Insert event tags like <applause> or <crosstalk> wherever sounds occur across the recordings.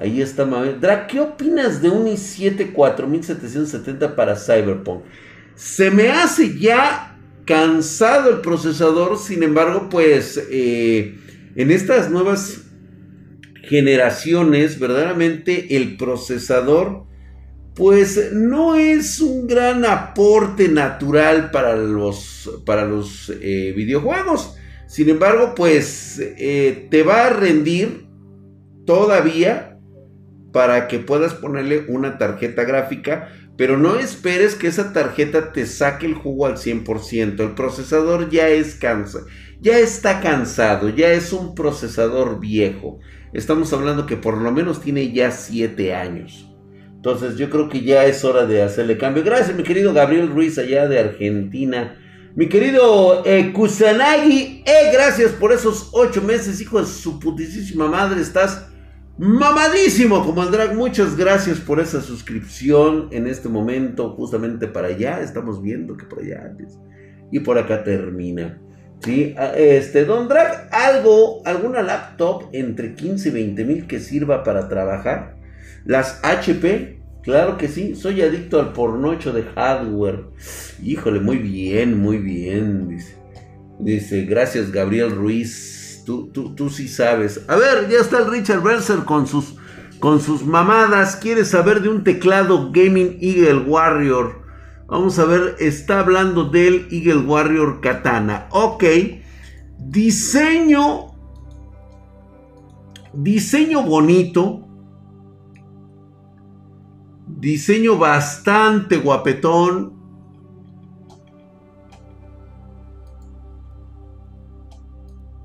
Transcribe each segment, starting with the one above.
Ahí está Mabel. Drag, ¿qué opinas de un i7 4770 para Cyberpunk? Se me hace ya cansado el procesador, sin embargo, pues eh, en estas nuevas generaciones, verdaderamente el procesador, pues no es un gran aporte natural para los, para los eh, videojuegos. Sin embargo, pues eh, te va a rendir todavía para que puedas ponerle una tarjeta gráfica, pero no esperes que esa tarjeta te saque el jugo al 100%. El procesador ya es cansa, ya está cansado, ya es un procesador viejo. Estamos hablando que por lo menos tiene ya 7 años. Entonces yo creo que ya es hora de hacerle cambio. Gracias mi querido Gabriel Ruiz allá de Argentina. Mi querido eh, Kusanagi, eh, gracias por esos 8 meses, hijo de su putísima madre. Estás mamadísimo como. Muchas gracias por esa suscripción en este momento, justamente para allá. Estamos viendo que por allá antes. Y por acá termina. Sí, este, Don Drag, algo, alguna laptop entre 15 y 20 mil que sirva para trabajar. Las HP, claro que sí, soy adicto al pornocho de hardware. Híjole, muy bien, muy bien. Dice, gracias Gabriel Ruiz. Tú, sí sabes. A ver, ya está el Richard Berser con sus, con sus mamadas. ¿Quieres saber de un teclado Gaming Eagle Warrior? Vamos a ver, está hablando del Eagle Warrior Katana. Ok. Diseño. Diseño bonito. Diseño bastante guapetón.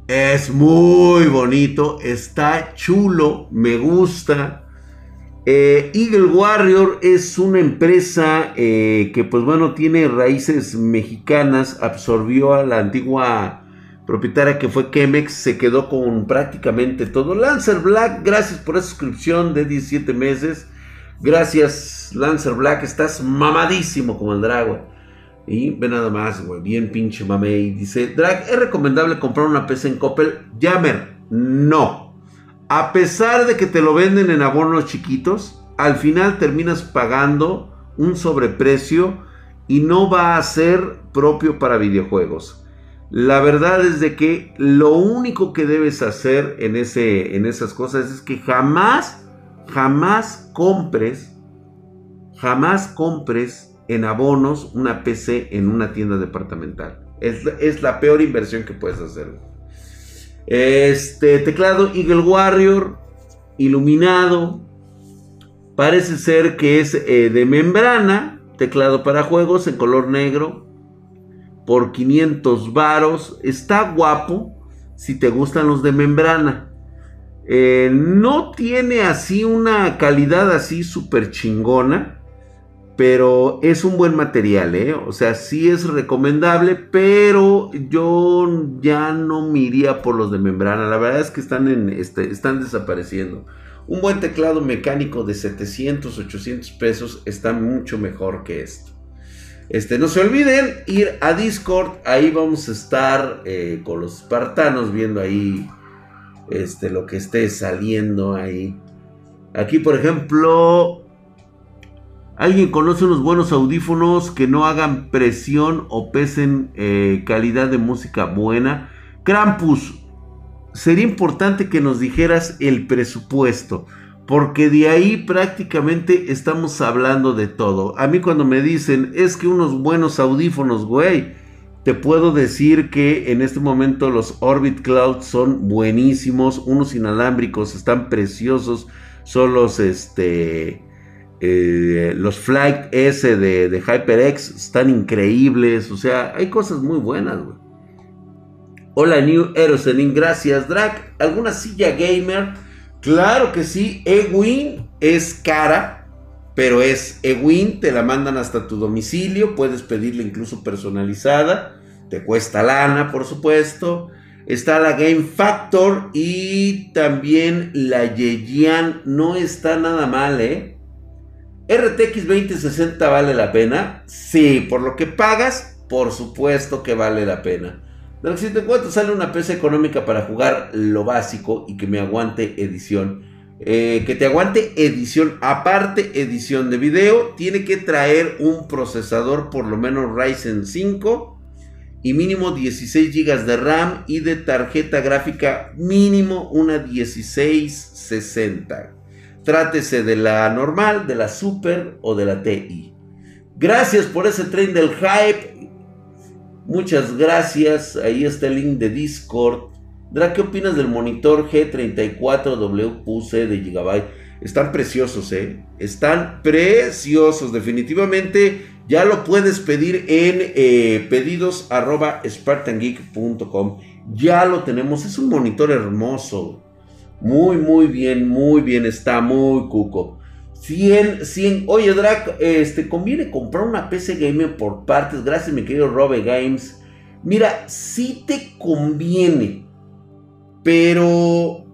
Es muy bonito, está chulo, me gusta. Eh, Eagle Warrior es una empresa eh, que pues bueno tiene raíces mexicanas, absorbió a la antigua propietaria que fue Chemex, se quedó con prácticamente todo. Lancer Black, gracias por esa suscripción de 17 meses. Gracias Lancer Black, estás mamadísimo como el dragón. Y ve nada más, güey, bien pinche mamey. Dice, Drag, ¿es recomendable comprar una PC en Coppel? Jammer, no. A pesar de que te lo venden en abonos chiquitos, al final terminas pagando un sobreprecio y no va a ser propio para videojuegos. La verdad es de que lo único que debes hacer en, ese, en esas cosas es que jamás, jamás compres, jamás compres en abonos una PC en una tienda departamental. Es, la peor inversión que puedes hacer. Este teclado Eagle Warrior iluminado. Parece ser que es eh, de membrana. Teclado para juegos en color negro. Por 500 varos. Está guapo si te gustan los de membrana. Eh, no tiene así una calidad así súper chingona. Pero es un buen material, ¿eh? O sea, sí es recomendable, pero yo ya no me iría por los de membrana. La verdad es que están, este, están desapareciendo. Un buen teclado mecánico de 700, 800 pesos está mucho mejor que esto. Este, no se olviden ir a Discord, ahí vamos a estar eh, con los espartanos viendo ahí este, lo que esté saliendo ahí. Aquí, por ejemplo, ¿Alguien conoce unos buenos audífonos que no hagan presión o pesen eh, calidad de música buena? Krampus, sería importante que nos dijeras el presupuesto, porque de ahí prácticamente estamos hablando de todo. A mí cuando me dicen, es que unos buenos audífonos, güey, te puedo decir que en este momento los Orbit Cloud son buenísimos, unos inalámbricos están preciosos, son los este eh, los Flight S de, HyperX están increíbles. O sea, hay cosas muy buenas, Hola, New Eroselin, gracias, Drag. ¿Alguna silla gamer? Claro que sí. Ewin es cara, pero es Ewin. Te la mandan hasta tu domicilio. Puedes pedirla incluso personalizada. Te cuesta lana, por supuesto. Está la Game Factor y también la Yeyan. No está nada mal, ¿eh? RTX 2060 vale la pena. Sí, por lo que pagas, por supuesto que vale la pena. De lo que si te encuentro sale una PC económica para jugar lo básico y que me aguante edición. eh, que te aguante edición, aparte edición de video, tiene que traer un procesador por lo menos Ryzen 5 y mínimo 16 GB de RAM y de tarjeta gráfica mínimo una 1660. Trátese de la normal, de la super o de la TI. Gracias por ese tren del hype. Muchas gracias. Ahí está el link de Discord. Dra, ¿qué opinas del monitor G34WQC de Gigabyte? Están preciosos, ¿eh? Están preciosos. Definitivamente ya lo puedes pedir en eh. Ya lo tenemos. Es un monitor hermoso. Muy, muy bien, muy bien. Está muy cuco. 100, 100. Oye, Drac, este, conviene comprar una PC Gamer por partes. Gracias, mi querido Robe Games. Mira, sí te conviene. Pero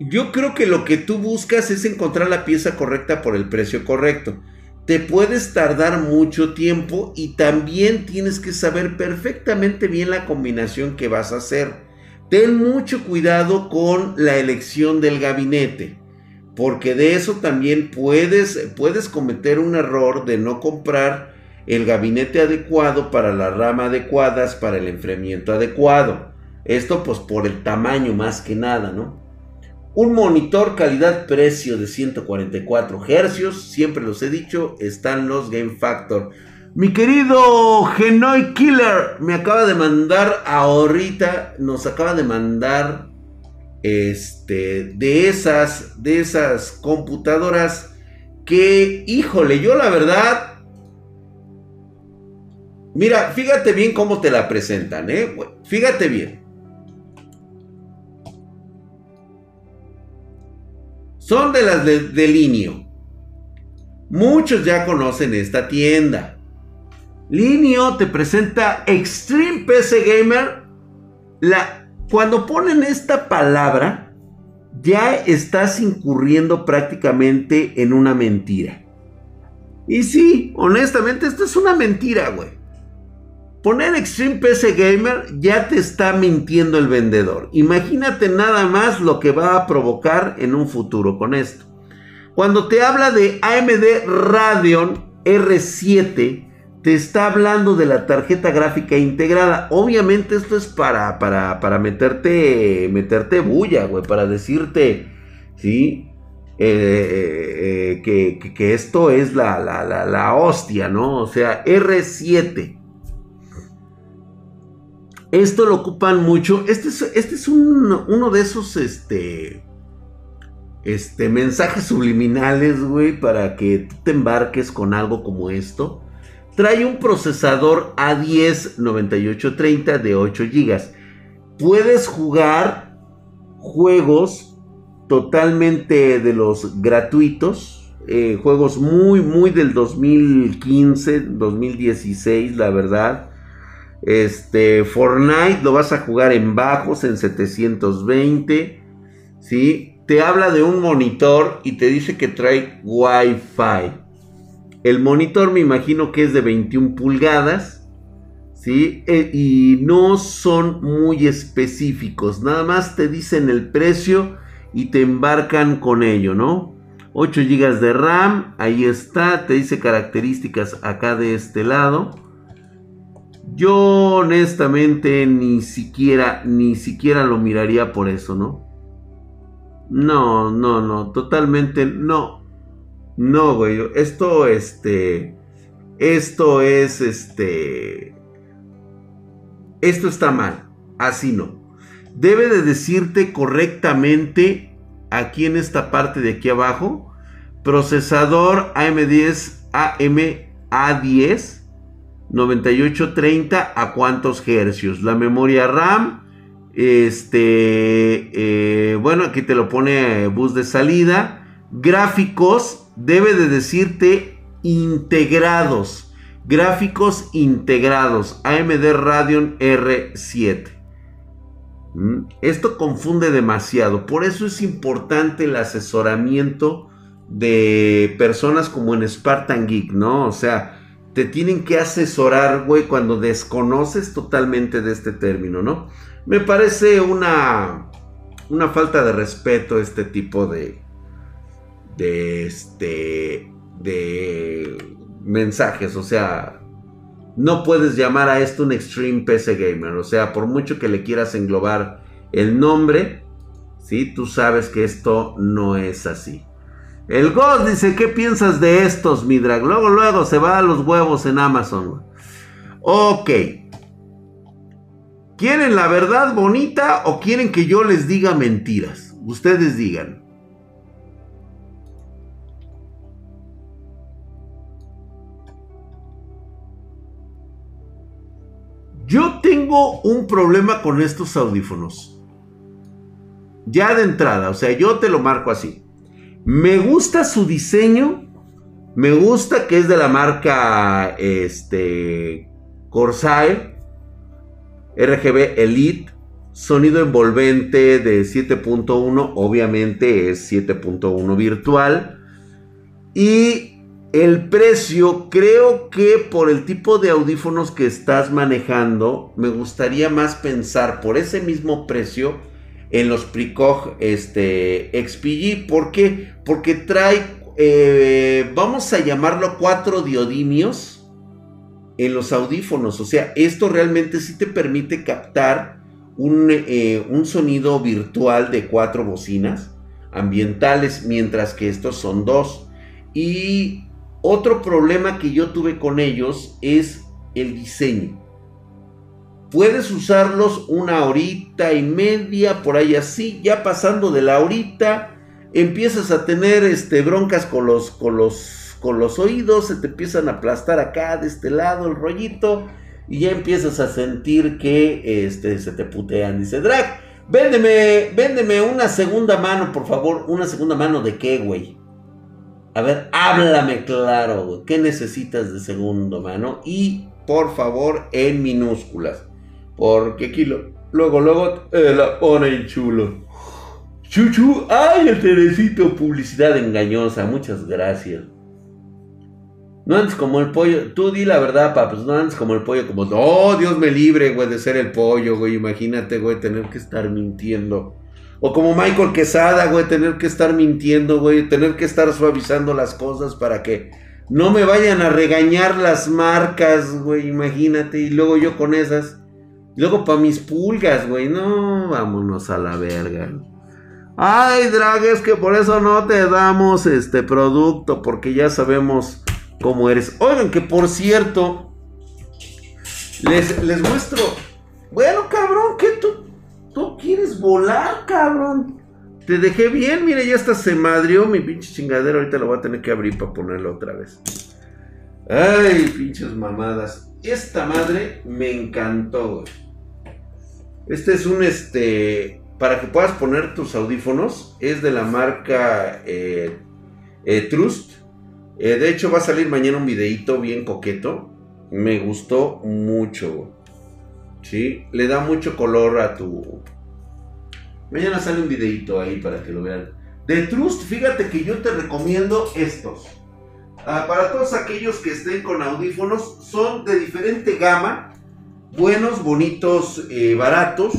yo creo que lo que tú buscas es encontrar la pieza correcta por el precio correcto. Te puedes tardar mucho tiempo y también tienes que saber perfectamente bien la combinación que vas a hacer. Ten mucho cuidado con la elección del gabinete, porque de eso también puedes, puedes cometer un error de no comprar el gabinete adecuado para la rama adecuadas, para el enfriamiento adecuado. Esto pues por el tamaño más que nada, ¿no? Un monitor calidad-precio de 144 Hz, siempre los he dicho, están los Game Factor. Mi querido Genoy Killer me acaba de mandar ahorita, nos acaba de mandar este de esas de esas computadoras que híjole, yo la verdad Mira, fíjate bien cómo te la presentan, ¿eh? Fíjate bien. Son de las de, Linio. Muchos ya conocen esta tienda. Linio te presenta Extreme PC Gamer. La, cuando ponen esta palabra, ya estás incurriendo prácticamente en una mentira. Y sí, honestamente, esto es una mentira, güey. Poner Extreme PC Gamer ya te está mintiendo el vendedor. Imagínate nada más lo que va a provocar en un futuro con esto. Cuando te habla de AMD Radeon R7, te está hablando de la tarjeta gráfica integrada. Obviamente esto es para, para, para meterte, meterte bulla, güey, para decirte, ¿sí? Eh, eh, eh, que, esto es la, la, la hostia, ¿no? O sea, R7. Esto lo ocupan mucho. Este es, este es uno de esos este, este, mensajes subliminales, güey, para que tú te embarques con algo como esto. Trae un procesador A10 9830 de 8 GB. Puedes jugar juegos totalmente de los gratuitos. Eh, juegos muy, muy del 2015, 2016, la verdad. Este, Fortnite lo vas a jugar en bajos, en 720. ¿Sí? Te habla de un monitor y te dice que trae Wi-Fi. El monitor me imagino que es de 21 pulgadas. ¿Sí? E, y no son muy específicos. Nada más te dicen el precio y te embarcan con ello, ¿no? 8 GB de RAM, ahí está, te dice características acá de este lado. Yo honestamente ni siquiera, ni siquiera lo miraría por eso, ¿no? No, no, no, totalmente no. No, güey, esto, este, esto es, este, esto está mal, así no. Debe de decirte correctamente aquí en esta parte de aquí abajo, procesador AM10 AM A10 9830 a cuántos hercios. La memoria RAM, este, eh, bueno, aquí te lo pone bus de salida. Gráficos, debe de decirte integrados. Gráficos integrados. AMD Radeon R7. ¿Mm? Esto confunde demasiado. Por eso es importante el asesoramiento de personas como en Spartan Geek, ¿no? O sea, te tienen que asesorar, güey, cuando desconoces totalmente de este término, ¿no? Me parece una, una falta de respeto este tipo de, de este, de mensajes. O sea, no puedes llamar a esto un Extreme PC Gamer. O sea, por mucho que le quieras englobar el nombre, ¿sí? tú sabes que esto no es así. El Ghost dice, ¿qué piensas de estos, Midrag? Luego, luego se va a los huevos en Amazon. Ok. ¿Quieren la verdad bonita o quieren que yo les diga mentiras? Ustedes digan. Yo tengo un problema con estos audífonos. Ya de entrada, o sea, yo te lo marco así. Me gusta su diseño. Me gusta que es de la marca este, Corsair RGB Elite. Sonido envolvente de 7.1. Obviamente es 7.1 virtual. Y el precio, creo que por el tipo de audífonos que estás manejando, me gustaría más pensar por ese mismo precio en los Precog este, XPG. ¿Por qué? Porque trae, eh, vamos a llamarlo cuatro diodimios en los audífonos. O sea, esto realmente sí te permite captar un, eh, un sonido virtual de cuatro bocinas ambientales, mientras que estos son dos. Y otro problema que yo tuve con ellos es el diseño. Puedes usarlos una horita y media, por ahí así, ya pasando de la horita, empiezas a tener este, broncas con los, con, los, con los oídos, se te empiezan a aplastar acá de este lado el rollito, y ya empiezas a sentir que este, se te putean. Dice, Drag, véndeme, véndeme una segunda mano, por favor. ¿Una segunda mano de qué, güey? A ver, háblame claro, ¿Qué necesitas de segundo mano? Y por favor, en minúsculas. Porque aquí luego, luego la pone chulo. Chuchu, ay, el terecito, publicidad engañosa. Muchas gracias. No andes como el pollo. Tú di la verdad, papá. Pues no andes como el pollo. Como, oh, Dios me libre, güey, de ser el pollo, güey. Imagínate, güey, tener que estar mintiendo. O como Michael Quesada, güey, tener que estar mintiendo, güey, tener que estar suavizando las cosas para que no me vayan a regañar las marcas, güey, imagínate. Y luego yo con esas. Luego para mis pulgas, güey, no, vámonos a la verga. Ay, drag, es que por eso no te damos este producto, porque ya sabemos cómo eres. Oigan, que por cierto, les, les muestro. Bueno, cabrón, ¿qué tú? Tú quieres volar, cabrón. Te dejé bien, mire, ya hasta se madrió mi pinche chingadero. Ahorita lo voy a tener que abrir para ponerlo otra vez. Ay, pinches mamadas. Esta madre me encantó, güey. Este es un, este, para que puedas poner tus audífonos. Es de la marca eh, eh, Trust. Eh, de hecho, va a salir mañana un videito bien coqueto. Me gustó mucho. ¿Sí? Le da mucho color a tu... Mañana sale un videito ahí para que lo vean. De Trust, fíjate que yo te recomiendo estos. Ah, para todos aquellos que estén con audífonos, son de diferente gama. Buenos, bonitos, eh, baratos.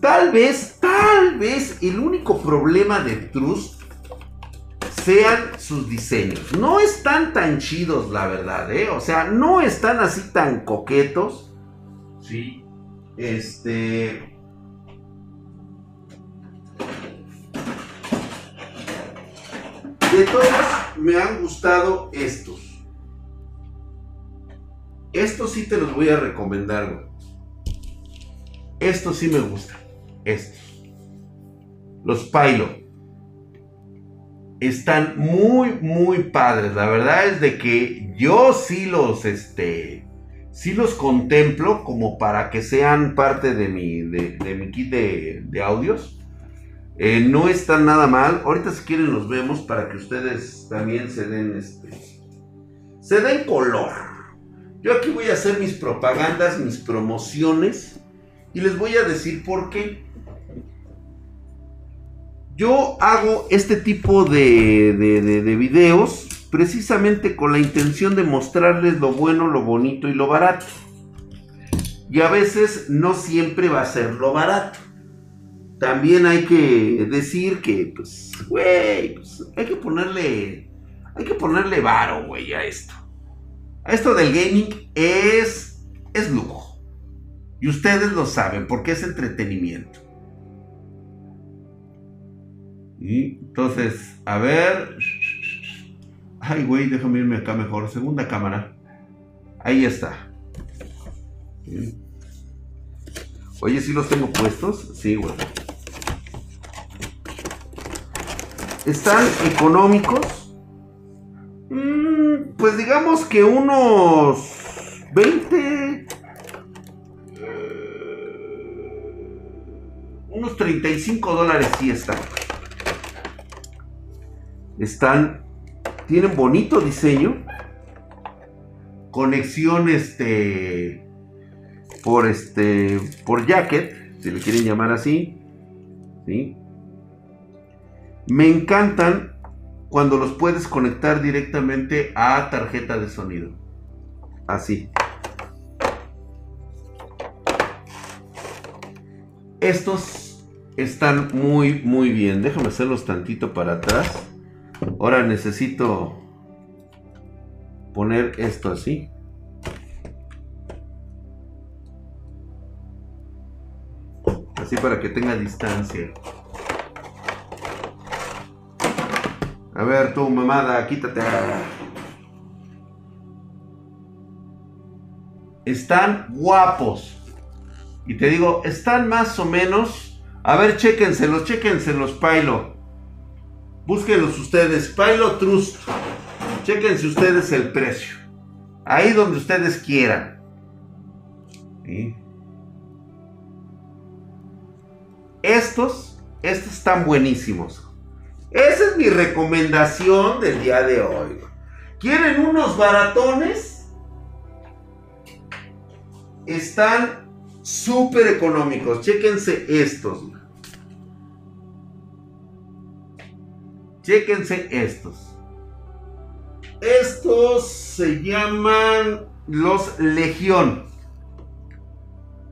Tal vez, tal vez el único problema de Trust sean sus diseños. No están tan chidos, la verdad, ¿eh? O sea, no están así tan coquetos. ¿Sí? Este... De todos me han gustado estos. Estos sí te los voy a recomendar, Estos sí me gustan. Estos. Los Pilo. Están muy, muy padres. La verdad es de que yo sí los, este, sí los contemplo como para que sean parte de mi, de, mi kit de, audios. Eh, no están nada mal. Ahorita si quieren los vemos para que ustedes también se den este. Se den color. Yo aquí voy a hacer mis propagandas, mis promociones. Y les voy a decir por qué. Yo hago este tipo de, de, de videos precisamente con la intención de mostrarles lo bueno, lo bonito y lo barato. Y a veces no siempre va a ser lo barato. también hay que decir que, pues, güey, pues, hay que ponerle, hay que ponerle varo, güey, a esto. A esto del gaming es, es lujo. Y ustedes lo saben, porque es entretenimiento. Y entonces, a ver. Ay, güey, déjame irme acá mejor. Segunda cámara. Ahí está. Oye, ¿sí los tengo puestos? Sí, güey. Están económicos. Mm, pues digamos que unos 20... unos 35 dólares sí están. Están... Tienen bonito diseño. Conexión este... Por este... Por jacket. Si le quieren llamar así. ¿Sí? Me encantan cuando los puedes conectar directamente a tarjeta de sonido. Así. Estos están muy, muy bien. Déjame hacerlos tantito para atrás. Ahora necesito poner esto así. Así para que tenga distancia. A ver, tú, mamada, quítate. Están guapos. Y te digo, están más o menos. A ver, chéquenselos, chéquenselos, Pailo. Búsquenlos ustedes. Pailo Trust. Chéquense ustedes el precio. Ahí donde ustedes quieran. Estos, estos están buenísimos. Esa es mi recomendación del día de hoy. ¿Quieren unos baratones? Están súper económicos. Chéquense estos. Chéquense estos. Estos se llaman los Legión.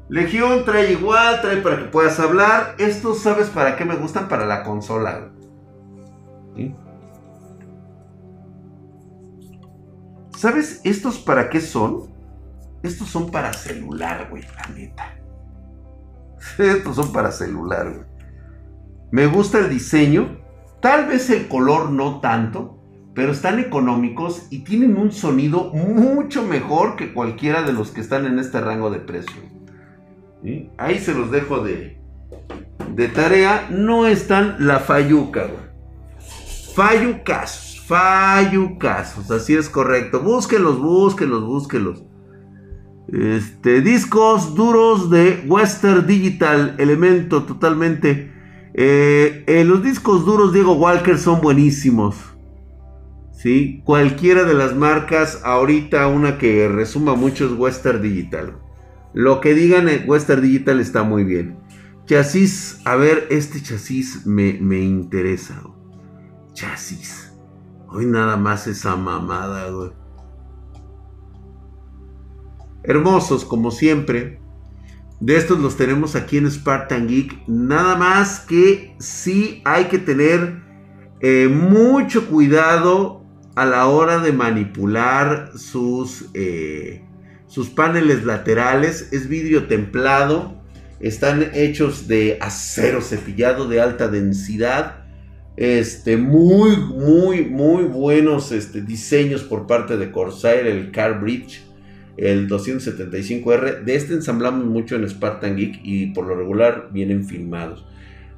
Legión trae igual, trae para que puedas hablar. Estos, ¿sabes para qué me gustan? Para la consola. ¿Sabes estos para qué son? Estos son para celular, güey, la neta. <laughs> Estos son para celular, güey. Me gusta el diseño. Tal vez el color no tanto. Pero están económicos y tienen un sonido mucho mejor que cualquiera de los que están en este rango de precio. Ahí se los dejo de, de tarea. No están la fayuca, güey. Fallucasos, fallucasos, así es correcto. Búsquenlos, búsquenlos, búsquenlos. Este, discos duros de Western Digital, elemento totalmente. Eh, eh, los discos duros Diego Walker son buenísimos. ¿sí? Cualquiera de las marcas, ahorita una que resuma mucho es Western Digital. Lo que digan en Western Digital está muy bien. Chasis, a ver, este chasis me, me interesa chasis. Hoy nada más esa mamada, güey. Hermosos, como siempre. De estos los tenemos aquí en Spartan Geek. Nada más que sí hay que tener eh, mucho cuidado a la hora de manipular sus, eh, sus paneles laterales. Es vidrio templado. Están hechos de acero cepillado de alta densidad este, muy, muy, muy buenos este, diseños por parte de Corsair, el Car Bridge, el 275R. De este ensamblamos mucho en Spartan Geek y por lo regular vienen firmados.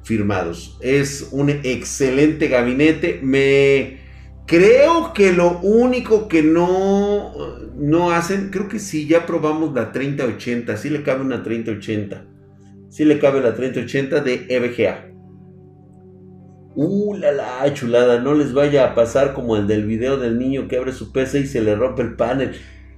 firmados. Es un excelente gabinete. Me creo que lo único que no, no hacen, creo que sí, ya probamos la 3080. Sí le cabe una 3080. Sí le cabe la 3080 de EVGA. Uh, la, la chulada, no les vaya a pasar como el del video del niño que abre su PC y se le rompe el panel.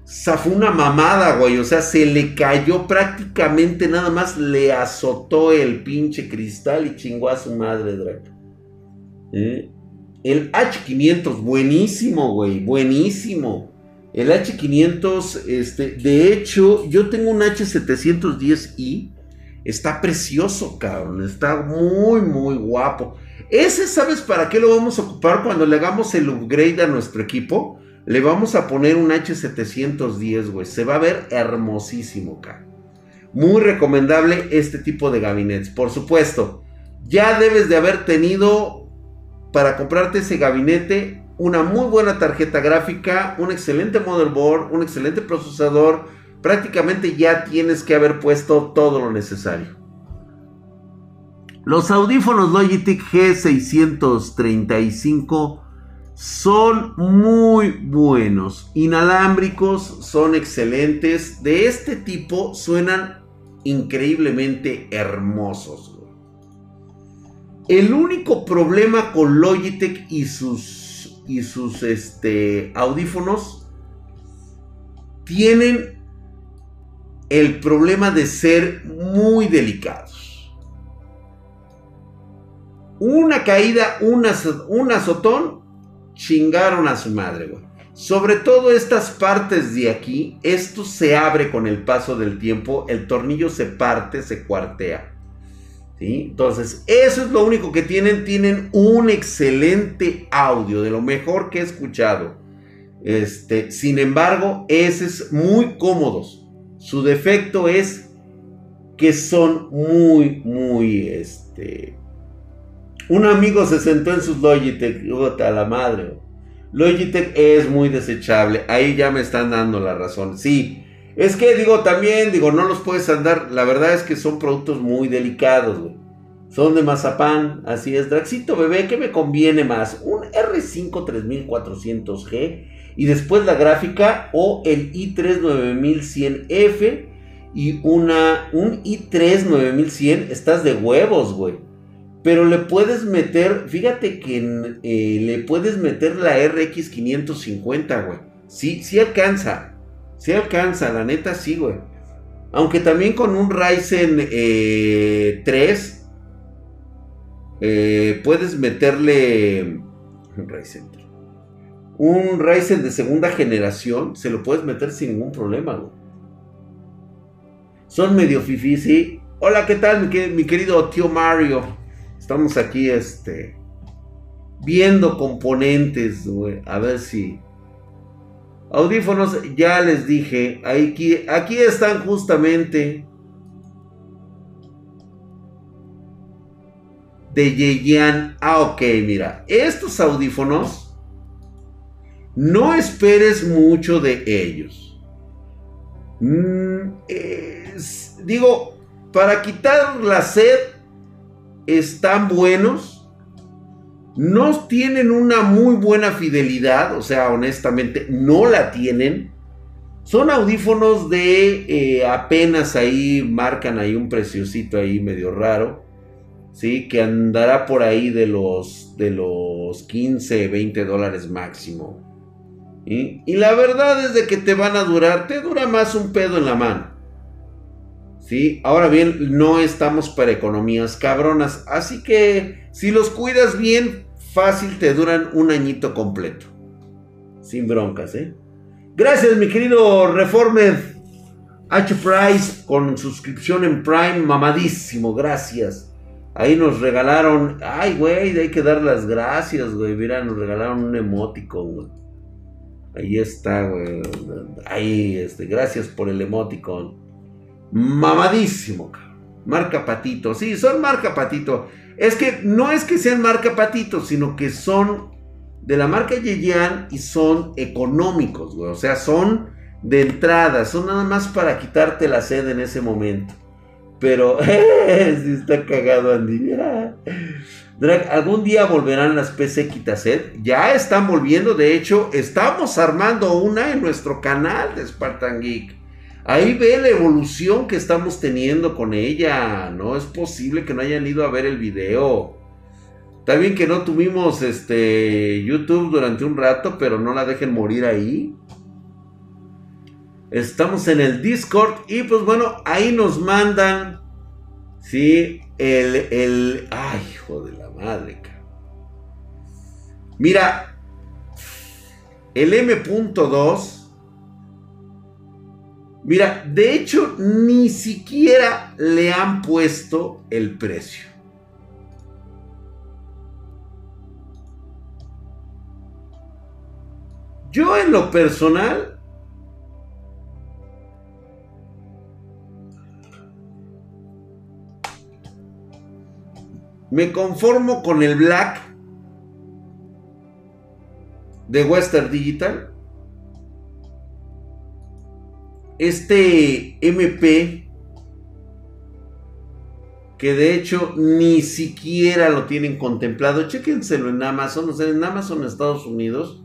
Fue una mamada, güey. O sea, se le cayó prácticamente nada más, le azotó el pinche cristal y chingó a su madre, Draco. ¿Eh? El H500, buenísimo, güey, buenísimo. El H500, este, de hecho, yo tengo un H710i Está precioso, cabrón. Está muy, muy guapo. Ese, ¿sabes para qué lo vamos a ocupar cuando le hagamos el upgrade a nuestro equipo? Le vamos a poner un H710, güey. Se va a ver hermosísimo, cabrón. Muy recomendable este tipo de gabinetes. Por supuesto, ya debes de haber tenido para comprarte ese gabinete una muy buena tarjeta gráfica, un excelente motherboard, un excelente procesador. Prácticamente ya tienes que haber puesto todo lo necesario. Los audífonos Logitech G635 son muy buenos. Inalámbricos, son excelentes. De este tipo suenan increíblemente hermosos. El único problema con Logitech y sus, y sus este, audífonos tienen el problema de ser muy delicados. Una caída, un azotón, chingaron a su madre, Sobre todo estas partes de aquí, esto se abre con el paso del tiempo, el tornillo se parte, se cuartea. Entonces, eso es lo único que tienen. Tienen un excelente audio, de lo mejor que he escuchado. Este, sin embargo, ese es muy cómodos. Su defecto es que son muy, muy, este... Un amigo se sentó en sus Logitech, a la madre. Logitech es muy desechable. Ahí ya me están dando la razón. Sí, es que digo también, digo, no los puedes andar. La verdad es que son productos muy delicados, güey. Son de mazapán, así es. Draxito bebé, ¿qué me conviene más? ¿Un R5 3400G y después la gráfica o el i3 9100F y una, un i3 9100? Estás de huevos, güey. Pero le puedes meter, fíjate que eh, le puedes meter la RX 550, güey. Sí, sí alcanza. Sí alcanza, la neta sí, güey. Aunque también con un Ryzen 3 eh, eh, puedes meterle Ryzen. Un Ryzen de segunda generación se lo puedes meter sin ningún problema, güey. Son medio fifi, sí. Hola, ¿qué tal, mi, mi, querido tío Mario? Estamos aquí, este, viendo componentes. A ver si Audífonos, ya les dije, aquí, aquí están justamente de Yeyan. Ah, ok, mira, estos audífonos, no esperes mucho de ellos. Mm, digo, para quitar la sed, están buenos no tienen una muy buena fidelidad, o sea, honestamente, no la tienen. Son audífonos de eh, apenas ahí, marcan ahí un preciosito ahí medio raro. ¿sí? Que andará por ahí de los, de los 15, 20 dólares máximo. Y la verdad es de que te van a durar, te dura más un pedo en la mano. ¿Sí? Ahora bien, no estamos para economías cabronas, así que si los cuidas bien, fácil te duran un añito completo. Sin broncas, ¿eh? Gracias, mi querido Reformed H. Price con suscripción en Prime, mamadísimo, gracias. Ahí nos regalaron, ay, güey, hay que dar las gracias, güey. Mira, nos regalaron un emótico, güey. Ahí está, güey. Ahí, este, gracias por el emoticon. Mamadísimo, Marca Patito. Sí, son marca Patito. Es que no es que sean marca Patito, sino que son de la marca Yeyan y son económicos, güey. O sea, son de entrada, son nada más para quitarte la sed en ese momento. Pero, <laughs> si está cagado Andy. <laughs> Algún día volverán las PC Quitased. Ya están volviendo, de hecho, estamos armando una en nuestro canal de Spartan Geek. Ahí ve la evolución que estamos teniendo con ella. No es posible que no hayan ido a ver el video. Bien que no tuvimos este YouTube durante un rato, pero no la dejen morir ahí. Estamos en el Discord y pues bueno, ahí nos mandan. Sí, el, el... Ay, hijo de la madre. Mira, el M.2 Mira, de hecho, ni siquiera le han puesto el precio. Yo en lo personal me conformo con el black de Western Digital. Este MP que de hecho ni siquiera lo tienen contemplado. Chéquenselo en Amazon, o sea, en Amazon Estados Unidos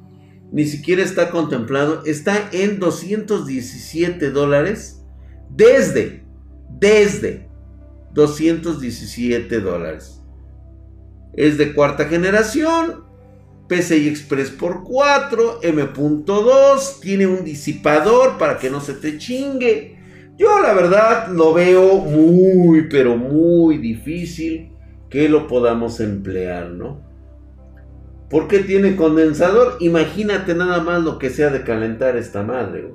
ni siquiera está contemplado, está en 217 dólares desde, desde 217 dólares. Es de cuarta generación, PCI Express por 4, M.2, tiene un disipador para que no se te chingue. Yo la verdad lo veo muy, pero muy difícil que lo podamos emplear, ¿no? ¿Por qué tiene condensador? Imagínate nada más lo que sea de calentar esta madre.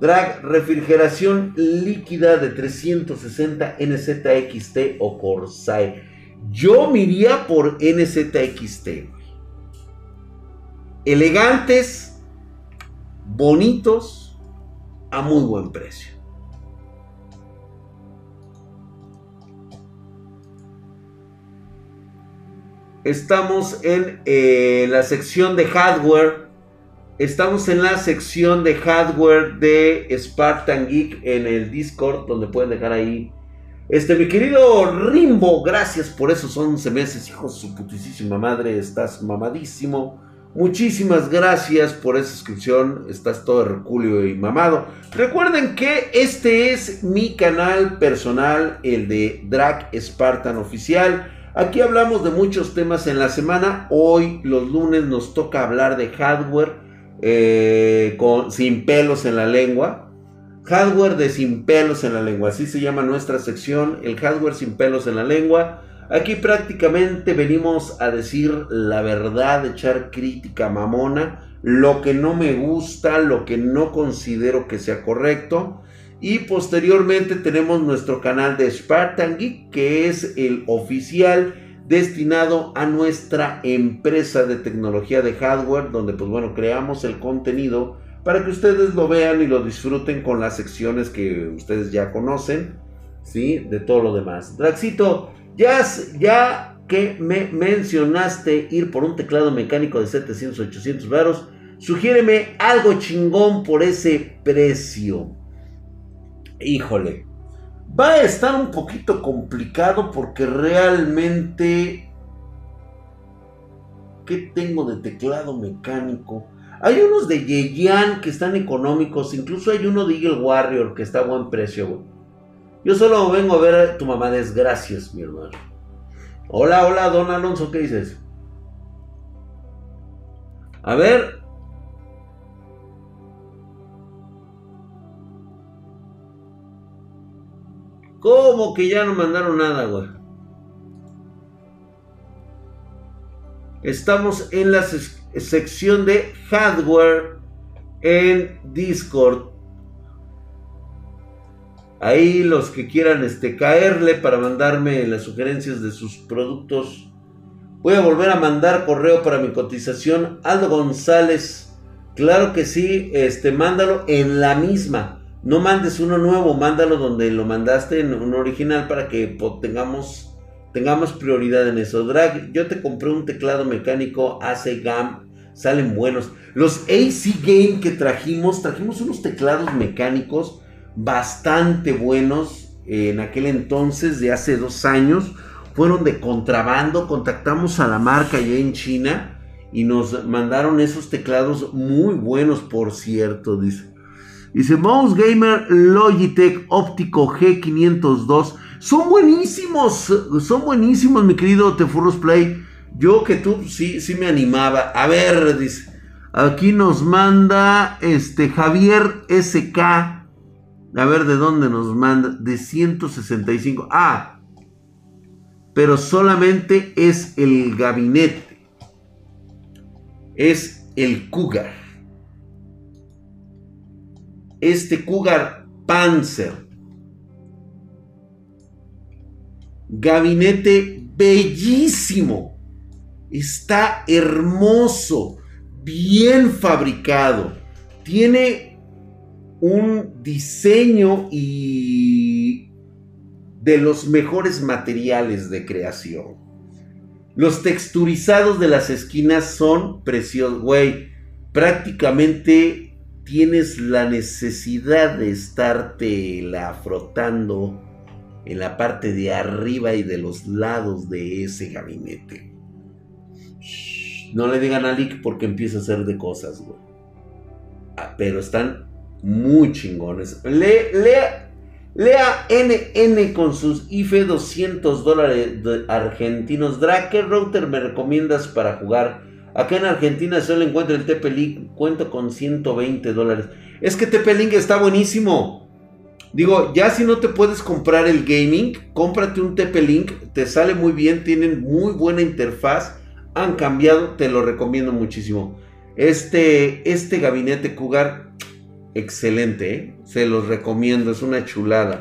Drag refrigeración líquida de 360 NZXT o Corsair. Yo miría por NZXT. Elegantes, bonitos, a muy buen precio. Estamos en eh, la sección de hardware. Estamos en la sección de hardware de Spartan Geek en el Discord, donde pueden dejar ahí. Este, mi querido Rimbo, gracias por esos 11 meses, hijo de su putísima madre, estás mamadísimo. Muchísimas gracias por esa suscripción, estás todo herculio y mamado. Recuerden que este es mi canal personal, el de Drag Spartan Oficial. Aquí hablamos de muchos temas en la semana. Hoy, los lunes, nos toca hablar de hardware eh, con, sin pelos en la lengua. Hardware de sin pelos en la lengua. Así se llama nuestra sección, el hardware sin pelos en la lengua. Aquí prácticamente venimos a decir la verdad, echar crítica mamona, lo que no me gusta, lo que no considero que sea correcto. Y posteriormente tenemos nuestro canal de Spartan Geek, que es el oficial destinado a nuestra empresa de tecnología de hardware, donde pues bueno, creamos el contenido para que ustedes lo vean y lo disfruten con las secciones que ustedes ya conocen, ¿sí? De todo lo demás. Draxito, ya, ya que me mencionaste ir por un teclado mecánico de 700, 800 varos, sugiéreme algo chingón por ese precio híjole, va a estar un poquito complicado porque realmente... ¿Qué tengo de teclado mecánico? Hay unos de Yeyan que están económicos, incluso hay uno de Eagle Warrior que está a buen precio, Yo solo vengo a ver a tu mamá, desgracias, mi hermano. Hola, hola, don Alonso, ¿qué dices? A ver, ¿Cómo que ya no mandaron nada, güey? Estamos en la sección de hardware en Discord. Ahí los que quieran este, caerle para mandarme las sugerencias de sus productos. Voy a volver a mandar correo para mi cotización. Aldo González. Claro que sí. Este, mándalo en la misma. No mandes uno nuevo, mándalo donde lo mandaste en un original para que tengamos, tengamos prioridad en eso. Drag, yo te compré un teclado mecánico AC GAM, salen buenos. Los AC Game que trajimos, trajimos unos teclados mecánicos bastante buenos en aquel entonces, de hace dos años. Fueron de contrabando, contactamos a la marca allá en China y nos mandaron esos teclados muy buenos, por cierto, dice. Dice Mouse Gamer Logitech Óptico G502. Son buenísimos, son buenísimos, mi querido Tefurros Play. Yo que tú sí, sí me animaba. A ver, dice. Aquí nos manda este Javier SK. A ver de dónde nos manda. De 165. Ah. Pero solamente es el gabinete. Es el Cougar. este Cougar Panzer. Gabinete bellísimo. Está hermoso, bien fabricado. Tiene un diseño y de los mejores materiales de creación. Los texturizados de las esquinas son preciosos, güey. Prácticamente tienes la necesidad de estarte la frotando en la parte de arriba y de los lados de ese gabinete. no le digan a Lick porque empieza a hacer de cosas, güey. Ah, pero están muy chingones. lea, lea NN con sus IFE 200 dólares argentinos. Drake, ¿qué router me recomiendas para jugar? Acá en Argentina solo encuentro el TP-Link. Cuento con 120 dólares. Es que TP-Link está buenísimo. Digo, ya si no te puedes comprar el gaming, cómprate un TP-Link. Te sale muy bien. Tienen muy buena interfaz. Han cambiado. Te lo recomiendo muchísimo. Este, este gabinete Cougar, excelente. ¿eh? Se los recomiendo. Es una chulada.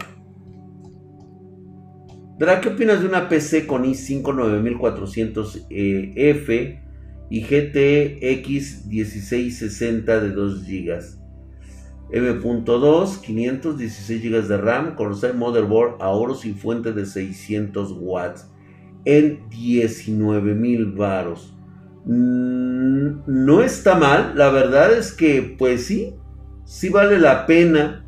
Dra, ¿qué opinas de una PC con i5 9400F? y GTX 1660 de 2 GB. M.2, 516 GB de RAM, Corsair Motherboard, ahorros y fuente de 600 watts en 19 varos. Mm, no está mal, la verdad es que pues sí, sí vale la pena.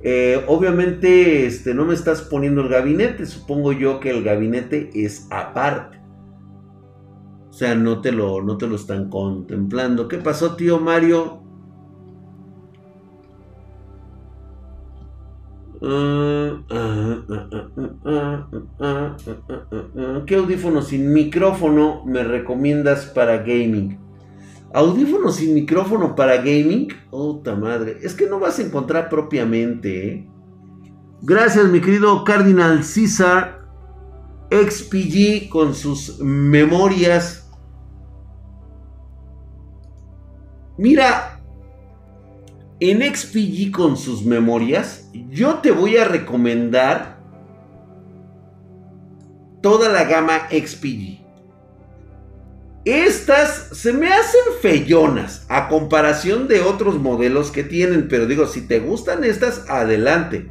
Eh, obviamente este, no me estás poniendo el gabinete, supongo yo que el gabinete es aparte. O sea, no te lo, no te lo están contemplando. ¿Qué pasó, tío Mario? ¿Qué audífono sin micrófono me recomiendas para gaming? ¿Audífono sin micrófono para gaming? Puta madre. Es que no vas a encontrar propiamente, ¿eh? Gracias, mi querido Cardinal César. XPG con sus memorias Mira, en XPG con sus memorias, yo te voy a recomendar toda la gama XPG. Estas se me hacen feyonas a comparación de otros modelos que tienen, pero digo, si te gustan estas, adelante.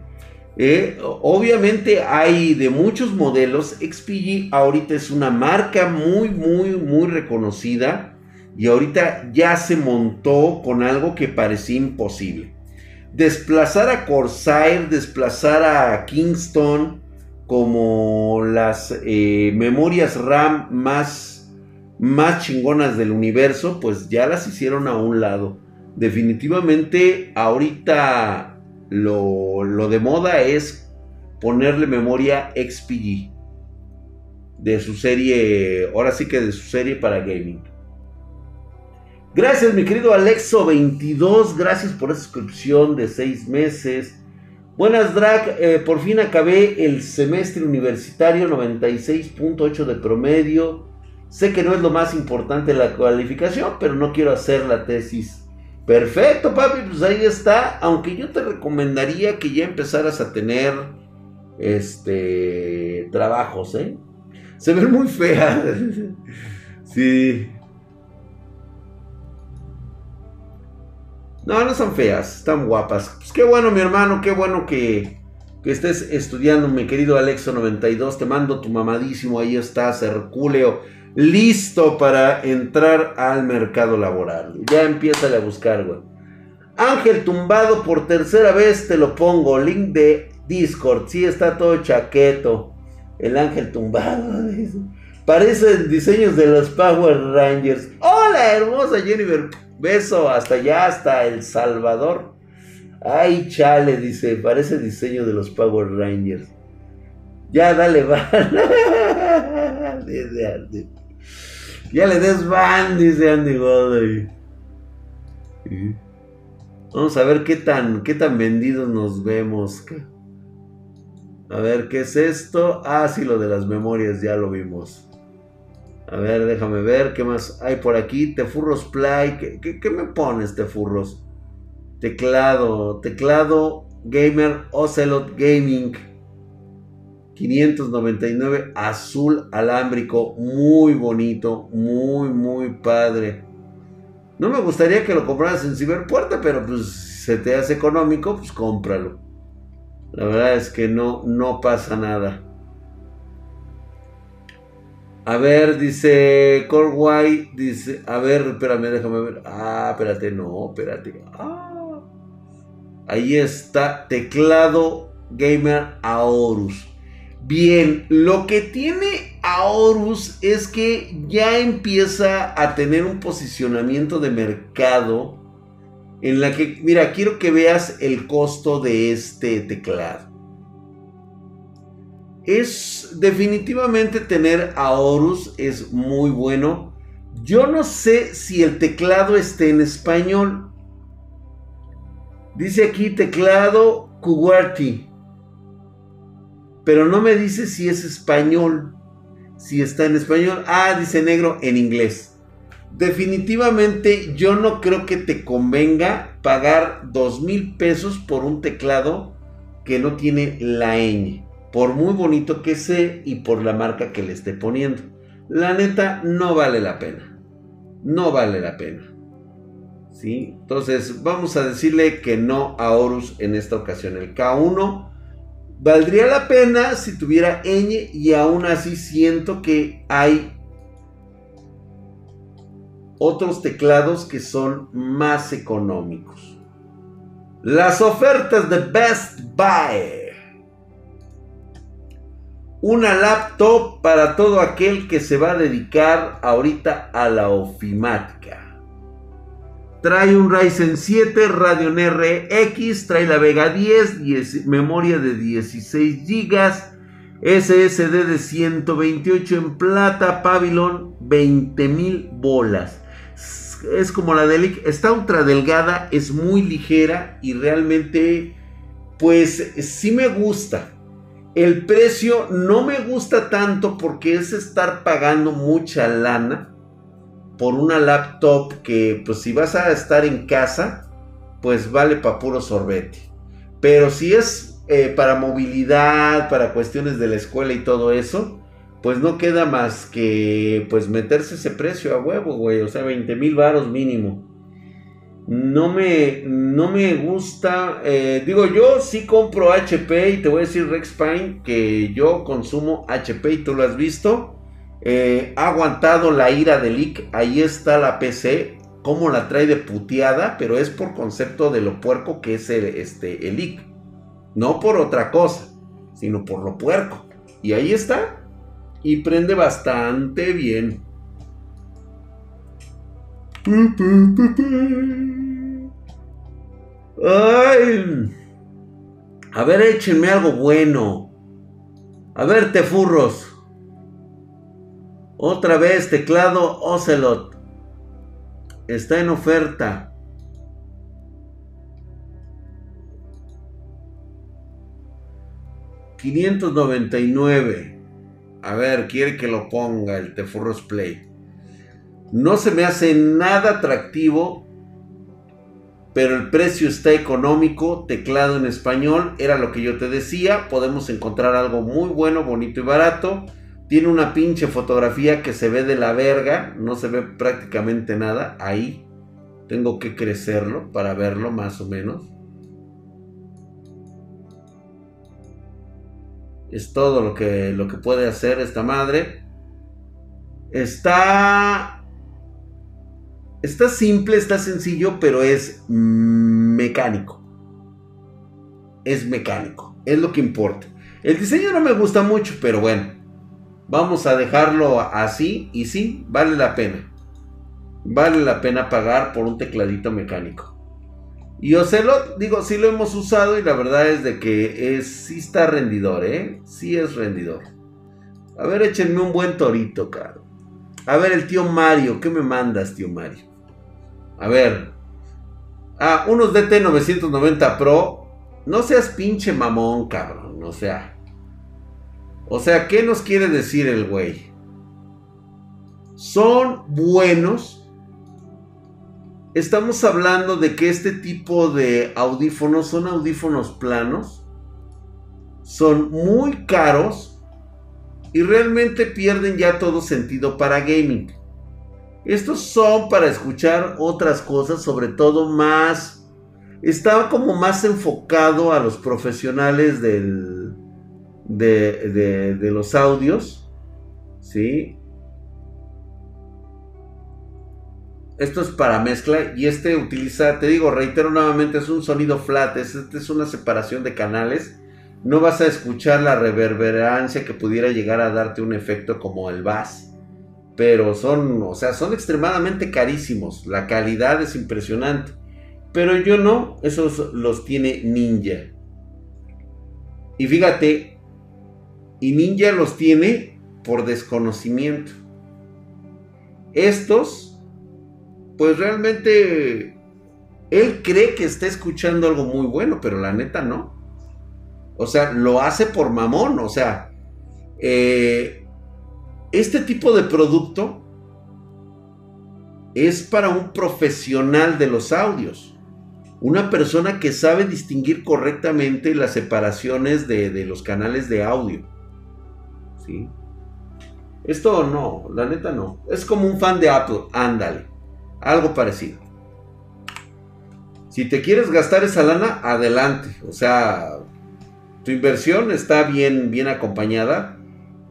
Eh, obviamente hay de muchos modelos. XPG ahorita es una marca muy, muy, muy reconocida. Y ahorita ya se montó con algo que parecía imposible. Desplazar a Corsair, desplazar a Kingston como las eh, memorias RAM más, más chingonas del universo, pues ya las hicieron a un lado. Definitivamente ahorita lo, lo de moda es ponerle memoria XPG de su serie, ahora sí que de su serie para gaming. Gracias, mi querido Alexo22. Gracias por esa suscripción de seis meses. Buenas, Drag. Eh, por fin acabé el semestre universitario, 96.8 de promedio. Sé que no es lo más importante la cualificación, pero no quiero hacer la tesis. Perfecto, papi, pues ahí está. Aunque yo te recomendaría que ya empezaras a tener este trabajos, ¿eh? Se ven muy feas. <laughs> sí. No, no son feas, están guapas. Pues qué bueno, mi hermano, qué bueno que, estés estudiando, mi querido Alexo92. Te mando tu mamadísimo, ahí estás, Herculeo, listo para entrar al mercado laboral. Ya empieza a buscar, güey. Ángel tumbado por tercera vez, te lo pongo. Link de Discord. Sí, está todo chaqueto. El ángel tumbado. <laughs> Parecen diseños de los Power Rangers. Hola, hermosa Jennifer. Beso hasta allá, hasta El Salvador. Ay, chale, dice, parece diseño de los Power Rangers. Ya, dale, <laughs> van. Ya le des van, dice Andy Godoy. Vamos a ver qué tan, qué tan vendidos nos vemos. A ver, ¿qué es esto? Ah, sí, lo de las memorias, ya lo vimos. A ver, déjame ver qué más hay por aquí. Tefurros Play. ¿Qué, qué, me pones, Tefurros? Teclado, teclado Gamer Ocelot Gaming. 599 azul alámbrico, muy bonito, muy muy padre. No me gustaría que lo compraras en Ciberpuerta, pero pues se te hace económico, pues cómpralo. La verdad es que no no pasa nada. A ver, dice Corway, dice, a ver, espérame, déjame ver. Ah, espérate, no, espérate. Ah. Ahí está, teclado gamer Aorus. Bien, lo que tiene Aorus es que ya empieza a tener un posicionamiento de mercado en la que, mira, quiero que veas el costo de este teclado. Es definitivamente tener Aorus es muy bueno. Yo no sé si el teclado esté en español. Dice aquí teclado QWERTY pero no me dice si es español, si está en español. Ah, dice negro en inglés. Definitivamente yo no creo que te convenga pagar dos mil pesos por un teclado que no tiene la ñ. Por muy bonito que sea y por la marca que le esté poniendo. La neta no vale la pena. No vale la pena. ¿Sí? Entonces vamos a decirle que no a Horus en esta ocasión. El K1 Valdría la pena si tuviera ñ y aún así siento que hay otros teclados que son más económicos. Las ofertas de Best Buy. Una laptop para todo aquel que se va a dedicar ahorita a la ofimática. Trae un Ryzen 7 Radeon RX, trae la Vega 10, memoria de 16 GB, SSD de 128 en plata, Pavilion 20.000 bolas. Es como la de está ultra delgada, es muy ligera y realmente pues sí me gusta. El precio no me gusta tanto porque es estar pagando mucha lana por una laptop que pues si vas a estar en casa, pues vale para puro sorbete. Pero si es eh, para movilidad, para cuestiones de la escuela y todo eso, pues no queda más que pues meterse ese precio a huevo, güey. O sea, 20 mil varos mínimo. No me, no me gusta. Eh, digo, yo sí compro HP y te voy a decir Rex Pine que yo consumo HP y tú lo has visto. Eh, ha aguantado la ira del IC. Ahí está la PC. Como la trae de puteada. Pero es por concepto de lo puerco que es el, este, el IC. No por otra cosa. Sino por lo puerco. Y ahí está. Y prende bastante bien. Ay. A ver, échenme algo bueno. A ver, te furros. Otra vez, teclado Ocelot. Está en oferta. $599. A ver, quiere que lo ponga el Tefurros Play. No se me hace nada atractivo, pero el precio está económico. Teclado en español, era lo que yo te decía. Podemos encontrar algo muy bueno, bonito y barato. Tiene una pinche fotografía que se ve de la verga. No se ve prácticamente nada. Ahí. Tengo que crecerlo para verlo más o menos. Es todo lo que, lo que puede hacer esta madre. Está... Está simple, está sencillo, pero es mecánico. Es mecánico. Es lo que importa. El diseño no me gusta mucho, pero bueno. Vamos a dejarlo así y sí, vale la pena. Vale la pena pagar por un tecladito mecánico. Y Ocelot, digo, sí lo hemos usado y la verdad es de que es, sí está rendidor, ¿eh? Sí es rendidor. A ver, échenme un buen torito, caro. A ver, el tío Mario, ¿qué me mandas, tío Mario? A ver. Ah, unos DT990 Pro. No seas pinche mamón, cabrón. O sea. O sea, ¿qué nos quiere decir el güey? Son buenos. estamos hablando de que este tipo de audífonos son audífonos planos, son muy caros y realmente pierden ya todo sentido para gaming. Estos son para escuchar otras cosas, sobre todo más... Estaba como más enfocado a los profesionales del, de, de los audios. ¿Sí? Esto es para mezcla y este utiliza, te digo, reitero nuevamente, es un sonido flat, este es una separación de canales. No vas a escuchar la reverberancia que pudiera llegar a darte un efecto como el bass pero son, o sea, son extremadamente carísimos. La calidad es impresionante. Pero yo no, esos los tiene Ninja. Y fíjate, y Ninja los tiene por desconocimiento. Estos, pues realmente, él cree que está escuchando algo muy bueno, pero la neta no. O sea, lo hace por mamón, o sea, eh, este tipo de producto es para un profesional de los audios. Una persona que sabe distinguir correctamente las separaciones de, los canales de audio. Esto no, la neta no. Es como un fan de Apple, ándale. Algo parecido. Si te quieres gastar esa lana, adelante. O sea, tu inversión está bien, bien acompañada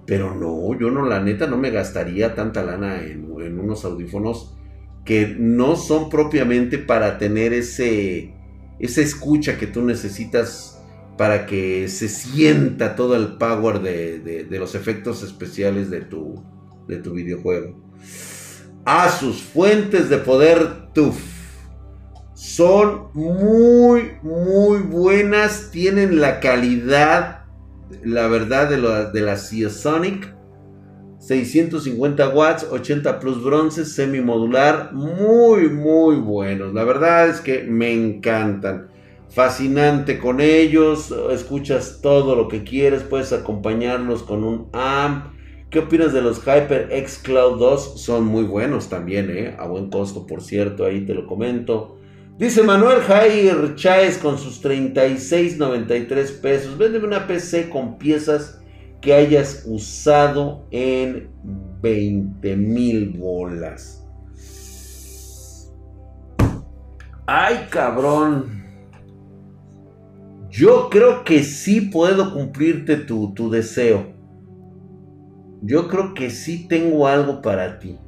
pero no, yo no, la neta, no me gastaría tanta lana en, unos audífonos que no son propiamente para tener ese, esa escucha que tú necesitas para que se sienta todo el power de, los efectos especiales de tu, de tu videojuego. A sus fuentes de poder TUF son muy, muy buenas, tienen la calidad la verdad de, la, de la Sonic 650 watts, 80 plus bronces, semimodular, muy, muy buenos. La verdad es que me encantan. Fascinante con ellos, escuchas todo lo que quieres, puedes acompañarlos con un amp. ¿Qué opinas de los HyperX Cloud 2? Son muy buenos también, ¿eh? a buen costo, por cierto, ahí te lo comento. Dice Manuel Jair Cháez con sus 36.93 pesos. Véndeme una PC con piezas que hayas usado en 20 mil bolas. Ay, cabrón. Yo creo que sí puedo cumplirte tu, tu deseo. Yo creo que sí tengo algo para ti.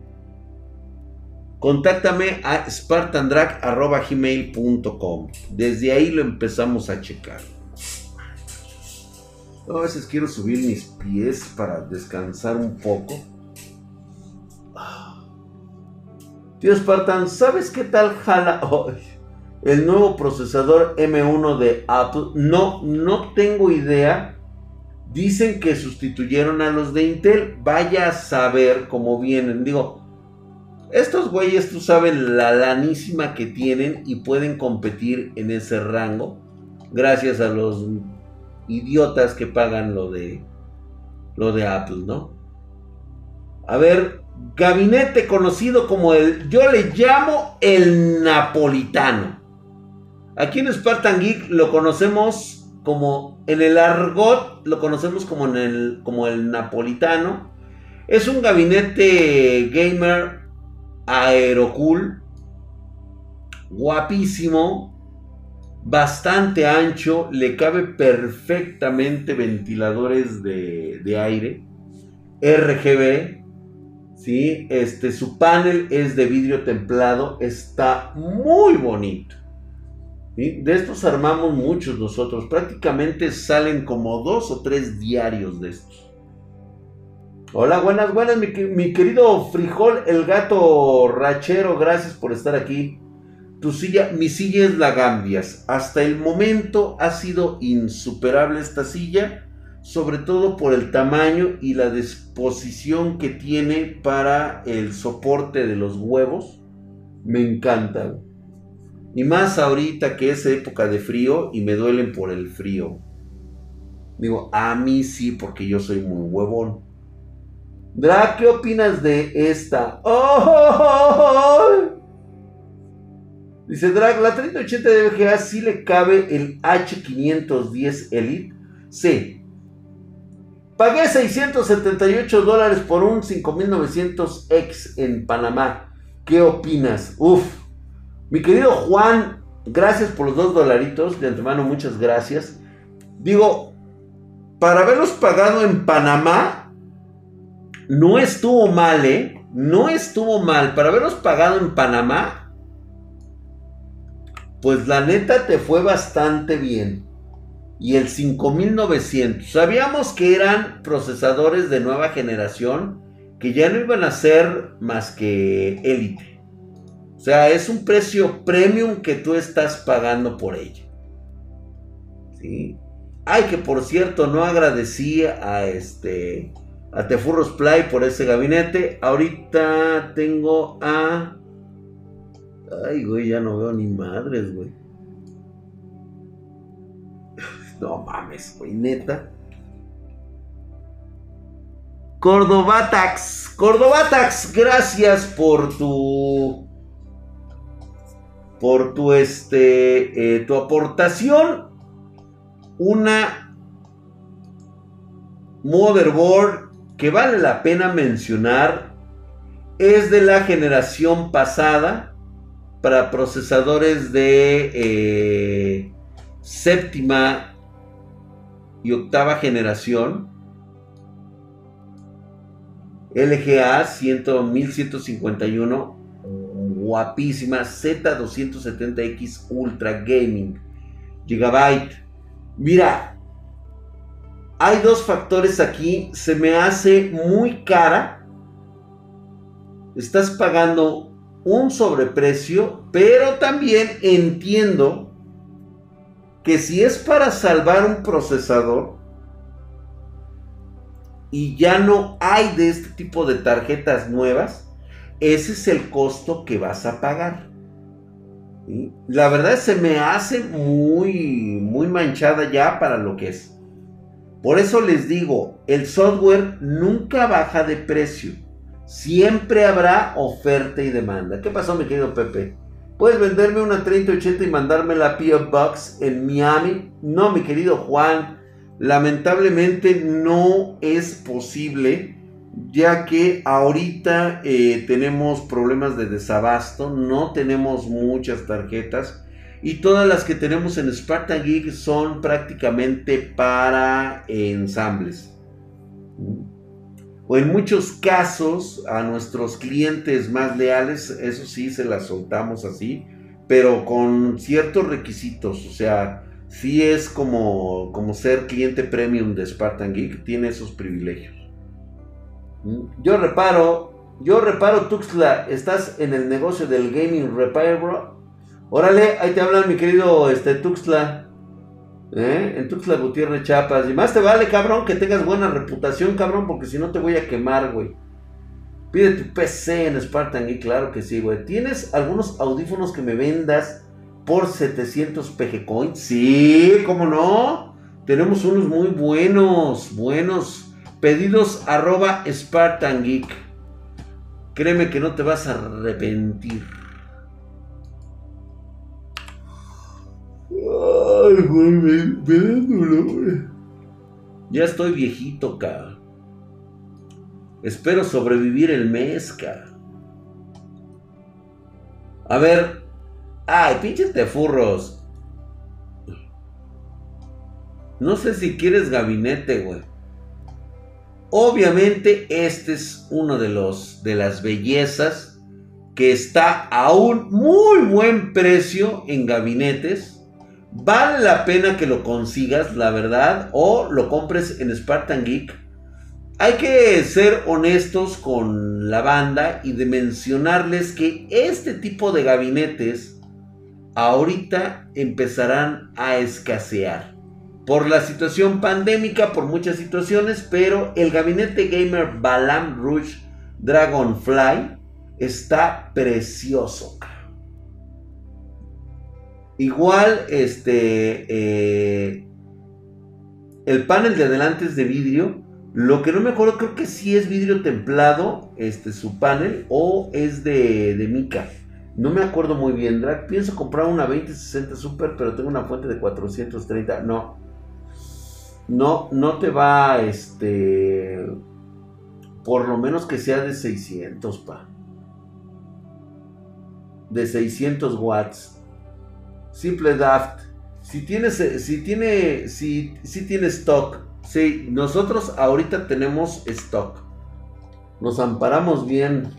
Contáctame a spartandrag.gmail.com. Desde ahí lo empezamos a checar. A veces quiero subir mis pies para descansar un poco. Tío Spartan, ¿sabes qué tal jala <laughs> hoy el nuevo procesador M1 de Apple? No, no tengo idea. Dicen que sustituyeron a los de Intel. Vaya a saber cómo vienen. Digo, estos güeyes, tú sabes la lanísima que tienen y pueden competir en ese rango. Gracias a los idiotas que pagan lo de lo de Apple, ¿no? A ver, gabinete conocido como el, yo le llamo el napolitano. Aquí en Spartan Geek lo conocemos como, en el argot lo conocemos como, en el, como el napolitano. Es un gabinete gamer aerocool, guapísimo, bastante ancho, le cabe perfectamente ventiladores de, aire, RGB, ¿sí? Este, su panel es de vidrio templado, está muy bonito. De estos armamos muchos nosotros, prácticamente salen como dos o tres diarios de estos. Hola, buenas, buenas, mi, querido Frijol, el gato rachero, gracias por estar aquí. Tu silla, mi silla es la Gambias. Hasta el momento ha sido insuperable esta silla, sobre todo por el tamaño y la disposición que tiene para el soporte de los huevos. Me encanta. Y más ahorita que es época de frío y me duelen por el frío. Digo, a mí sí, porque yo soy muy huevón. Dra, ¿qué opinas de esta? ¡Oh! Dice Drag, la 3080 de VGA sí le cabe el H510 Elite. Sí. Pagué 678 dólares por un 5900X en Panamá. ¿Qué opinas? Uf. Mi querido Juan, gracias por los dos dolaritos. De antemano, muchas gracias. Digo, para haberlos pagado en Panamá, no estuvo mal, ¿eh? No estuvo mal. Para haberlos pagado en Panamá, pues la neta te fue bastante bien. Y el 5900. Sabíamos que eran procesadores de nueva generación que ya no iban a ser más que élite. O sea, es un precio premium que tú estás pagando por ella. ¿Sí? Ay, que por cierto, no agradecí a este a Tefurros Play por ese gabinete. Ahorita tengo a Ay, güey, ya no veo ni madres, güey. <laughs> No mames, güey, neta. Cordobatax, Cordobatax, gracias por tu por tu este eh, tu aportación. Una motherboard que vale la pena mencionar es de la generación pasada para procesadores de eh, séptima y octava generación. LGA 1151, guapísima, Z270X Ultra Gaming, Gigabyte. Mira, hay dos factores aquí, se me hace muy cara. Estás pagando un sobreprecio, pero también entiendo que si es para salvar un procesador y ya no hay de este tipo de tarjetas nuevas, ese es el costo que vas a pagar. La verdad se me hace muy, muy manchada ya para lo que es. Por eso les digo, el software nunca baja de precio. Siempre habrá oferta y demanda. ¿Qué pasó, mi querido Pepe? ¿Puedes venderme una 3080 y mandarme la PO Box en Miami? No, mi querido Juan. Lamentablemente no es posible, ya que ahorita eh, tenemos problemas de desabasto, no tenemos muchas tarjetas y todas las que tenemos en Spartan Geek son prácticamente para ensambles o en muchos casos a nuestros clientes más leales, eso sí se las soltamos así, pero con ciertos requisitos, o sea, sí es como, como ser cliente premium de Spartan Geek, tiene esos privilegios. ¿Mm? Yo reparo, yo reparo Tuxla, estás en el negocio del gaming repair, bro. Órale, ahí te hablan mi querido este, Tuxla. ¿Eh? En Tuxtla Gutiérrez Chapas. Y más te vale, cabrón, que tengas buena reputación, cabrón, porque si no te voy a quemar, güey. Pide tu PC en Spartan y claro que sí, güey. ¿Tienes algunos audífonos que me vendas por 700 PG Coins? Sí, ¿cómo no? Tenemos unos muy buenos, buenos. Pedidos arroba Spartan Geek. Créeme que no te vas a arrepentir. Ay, güey, me, Ya estoy viejito, ca. Espero sobrevivir el mes, ca. A ver. Ay, pinches furros. No sé si quieres gabinete, güey. Obviamente, este es uno de los de las bellezas que está a un muy buen precio en gabinetes Vale la pena que lo consigas, la verdad, o lo compres en Spartan Geek. Hay que ser honestos con la banda y de mencionarles que este tipo de gabinetes ahorita empezarán a escasear. Por la situación pandémica, por muchas situaciones, pero el gabinete gamer Balam Rouge Dragonfly está precioso. Igual, este, eh, el panel de adelante es de vidrio. Lo que no me acuerdo, creo que sí es vidrio templado, este, su panel, o es de, de mica. No me acuerdo muy bien, Drag. Pienso comprar una 2060 Super, pero tengo una fuente de 430. No. No, no te va, este... Por lo menos que sea de 600, pa. De 600 watts. Simple Daft. Si tienes, si tiene, si, si tiene stock. Sí, nosotros ahorita tenemos stock. Nos amparamos bien.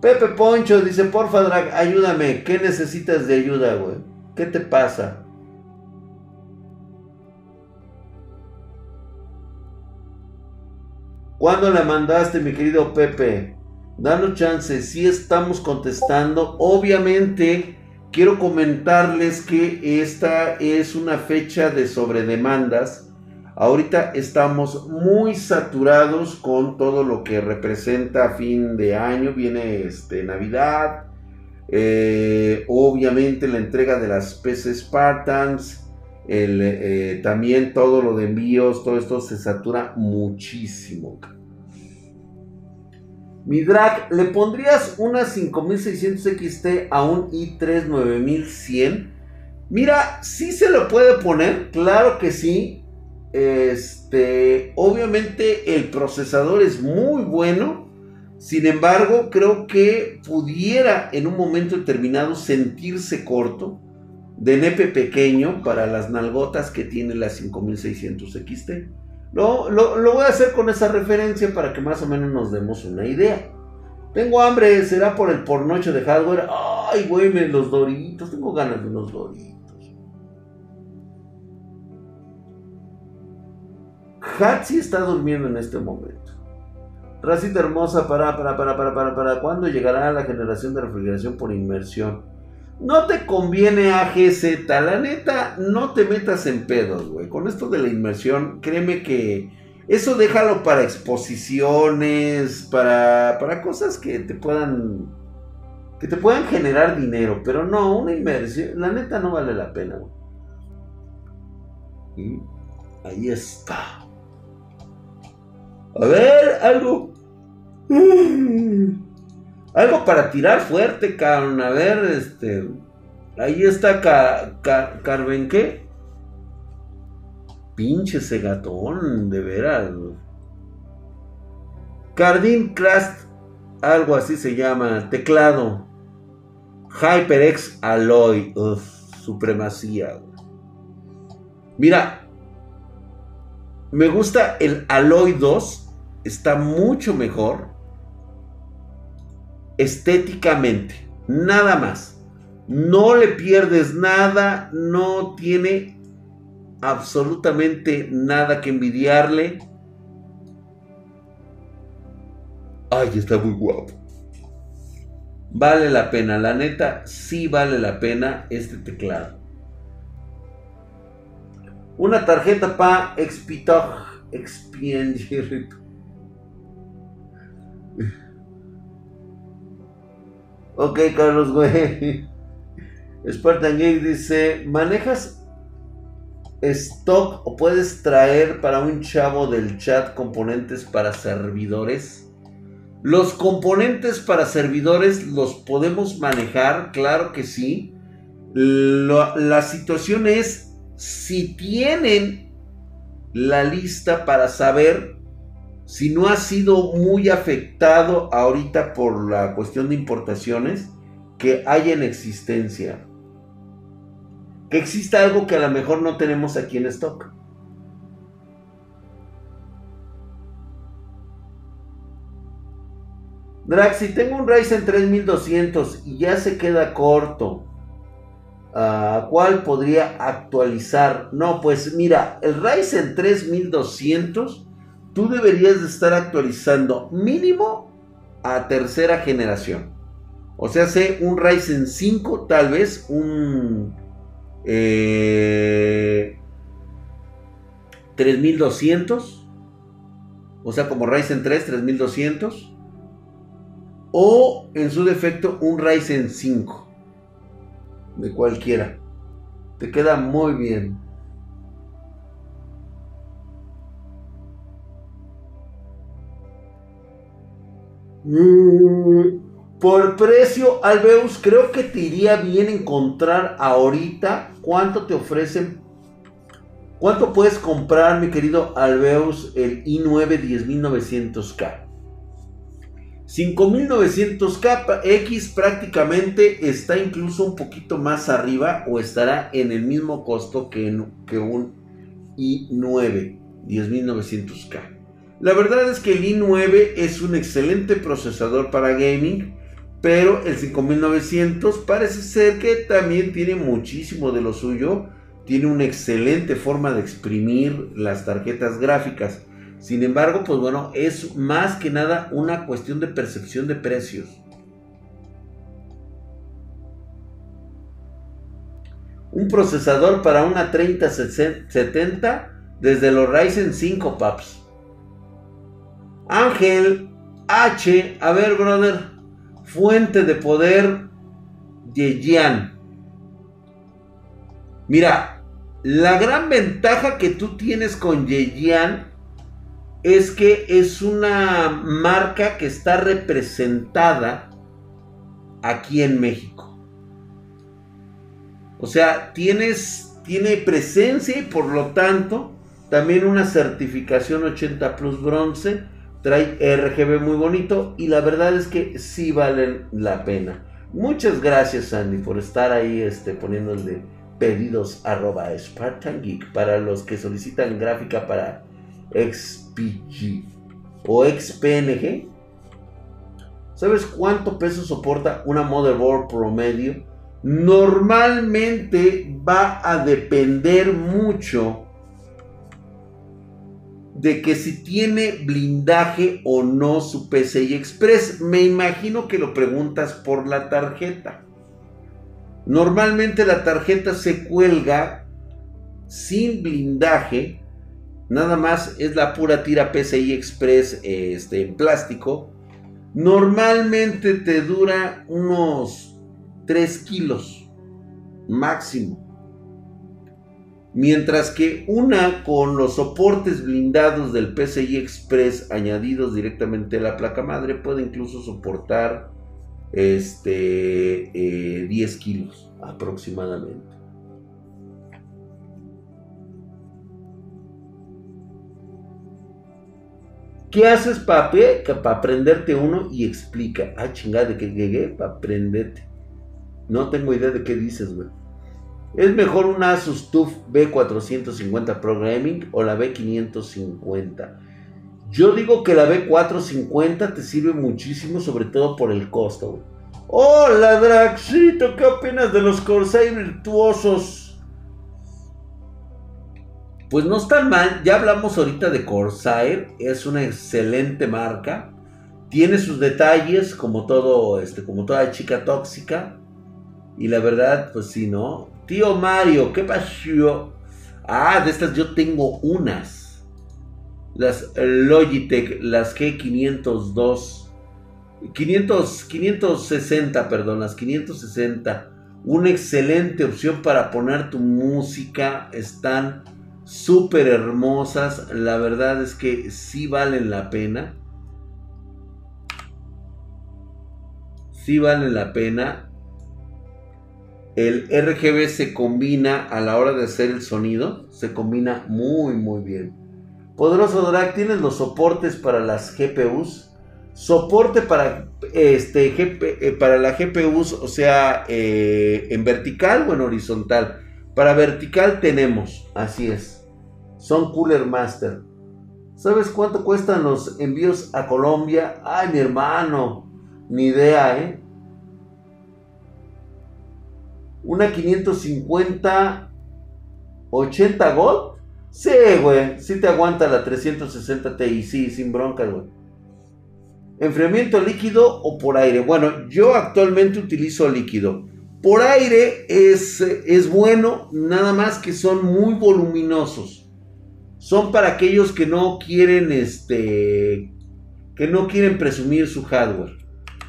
Pepe Poncho dice, porfa, Drag, ayúdame. ¿Qué necesitas de ayuda, güey? ¿Qué te pasa? ¿Cuándo la mandaste, mi querido Pepe? Danos chance, si estamos contestando. Obviamente, quiero comentarles que esta es una fecha de sobredemandas Ahorita estamos muy saturados con todo lo que representa fin de año. Viene este, Navidad. Eh, obviamente la entrega de las PC Spartans. Eh, también todo lo de envíos. Todo esto se satura muchísimo. Mi drag, ¿le pondrías una 5600 XT a un i3 9100? Mira, sí se lo puede poner, claro que sí. Este, obviamente el procesador es muy bueno. Sin embargo, creo que pudiera en un momento determinado sentirse corto de nepe pequeño para las nalgotas que tiene la 5600 XT. Lo, lo, voy a hacer con esa referencia para que más o menos nos demos una idea. Tengo hambre, será por el pornocho de hardware. Ay, güey, los doritos. Tengo ganas de unos doritos. Hatsi está durmiendo en este momento. Racita hermosa, para, para, para, para, para, para. ¿Cuándo llegará la generación de refrigeración por inmersión? No te conviene AGZ, la neta, no te metas en pedos, güey. Con esto de la inmersión, créeme que eso déjalo para exposiciones, para, para cosas que te puedan que te puedan generar dinero, pero no, una inmersión, la neta no vale la pena, güey. Ahí está. A ver, algo. Algo para tirar fuerte, cabrón. A ver, este. Ahí está Carven, ¿qué? Pinche ese gatón, de veras. Cardin Crast, algo así se llama. Teclado. HyperX Alloy. Uf, supremacía. Mira, me gusta el Alloy 2 está mucho mejor estéticamente. Nada más. No le pierdes nada, no tiene absolutamente nada que envidiarle. Ay, está muy guapo. Vale la pena, la neta, sí vale la pena este teclado. Una tarjeta para Expitog, Expiender. <laughs> Ok, Carlos, güey. Spartan Geek dice: ¿Manejas stock o puedes traer para un chavo del chat componentes para servidores? Los componentes para servidores los podemos manejar, claro que sí. la situación es si tienen la lista para saber si no ha sido muy afectado ahorita por la cuestión de importaciones, que hay en existencia. Que exista algo que a lo mejor no tenemos aquí en stock. Drax, si tengo un Ryzen 3200 y ya se queda corto, ¿a ¿cuál podría actualizar? No, pues mira, el Ryzen 3200 tú deberías de estar actualizando mínimo a tercera generación. O sea, sé un Ryzen 5, tal vez un 3200. Eh, o sea, como Ryzen 3, 3200. O en su defecto un Ryzen 5. De cualquiera. Te queda muy bien. Mm. Por precio, Albeus, creo que te iría bien encontrar ahorita cuánto te ofrecen. ¿Cuánto puedes comprar, mi querido Albeus, el i9 10900K? 5900K X prácticamente está incluso un poquito más arriba o estará en el mismo costo que, que un i9 10900K. La verdad es que el i9 es un excelente procesador para gaming, pero el 5900 parece ser que también tiene muchísimo de lo suyo. Tiene una excelente forma de exprimir las tarjetas gráficas. Sin embargo, pues bueno, es más que nada una cuestión de percepción de precios. Un procesador para una 3070 desde los Ryzen 5 PAPS. Ángel H. A ver, brother. Fuente de poder Yejian. Mira, la gran ventaja que tú tienes con Yejian es que es una marca que está representada aquí en México. O sea, tienes, tiene presencia y por lo tanto también una certificación 80 Plus bronce Trae RGB muy bonito y la verdad es que sí valen la pena. Muchas gracias Andy por estar ahí este, poniéndole pedidos arroba Spartan Geek para los que solicitan gráfica para XPG o XPNG. ¿Sabes cuánto peso soporta una motherboard promedio? Normalmente va a depender mucho de que si tiene blindaje o no su PCI Express. Me imagino que lo preguntas por la tarjeta. Normalmente la tarjeta se cuelga sin blindaje. Nada más es la pura tira PCI Express este, en plástico. Normalmente te dura unos 3 kilos máximo. Mientras que una con los soportes blindados del PCI Express añadidos directamente a la placa madre puede incluso soportar este, 10 eh, kilos aproximadamente. ¿Qué haces para aprenderte uno y explica? Ah, chingada, de que llegué para aprenderte. No tengo idea de qué dices, güey. ¿Es mejor una Asus TUF B450 Pro Gaming o la B550? Yo digo que la B450 te sirve muchísimo, sobre todo por el costo. Hola Draxito, ¿qué opinas de los Corsair virtuosos? Pues no están mal, ya hablamos ahorita de Corsair, es una excelente marca. Tiene sus detalles como todo, este, como toda chica tóxica. Y la verdad, pues sí, ¿no? Tío Mario, ¿qué pasó? Ah, de estas yo tengo unas. Las Logitech, las G502. 500, 560, perdón, las 560. Una excelente opción para poner tu música. Están súper hermosas. La verdad es que sí valen la pena. Sí valen la pena el RGB se combina a la hora de hacer el sonido, se combina muy muy bien. Poderoso Drag, tienes los soportes para las GPUs. Soporte para, este, eh, para la GPUs, o sea, eh, en vertical o en horizontal. Para vertical tenemos, así es. Son Cooler Master. ¿Sabes cuánto cuestan los envíos a Colombia? Ay, mi hermano, ni idea, ¿eh? Una 550 80 Gold. Sí, güey. Sí te aguanta la 360 Ti. Sí, sin broncas, güey. Enfriamiento líquido o por aire. Bueno, yo actualmente utilizo líquido. Por aire es, es bueno, nada más que son muy voluminosos. Son para aquellos que no quieren este que no quieren presumir su hardware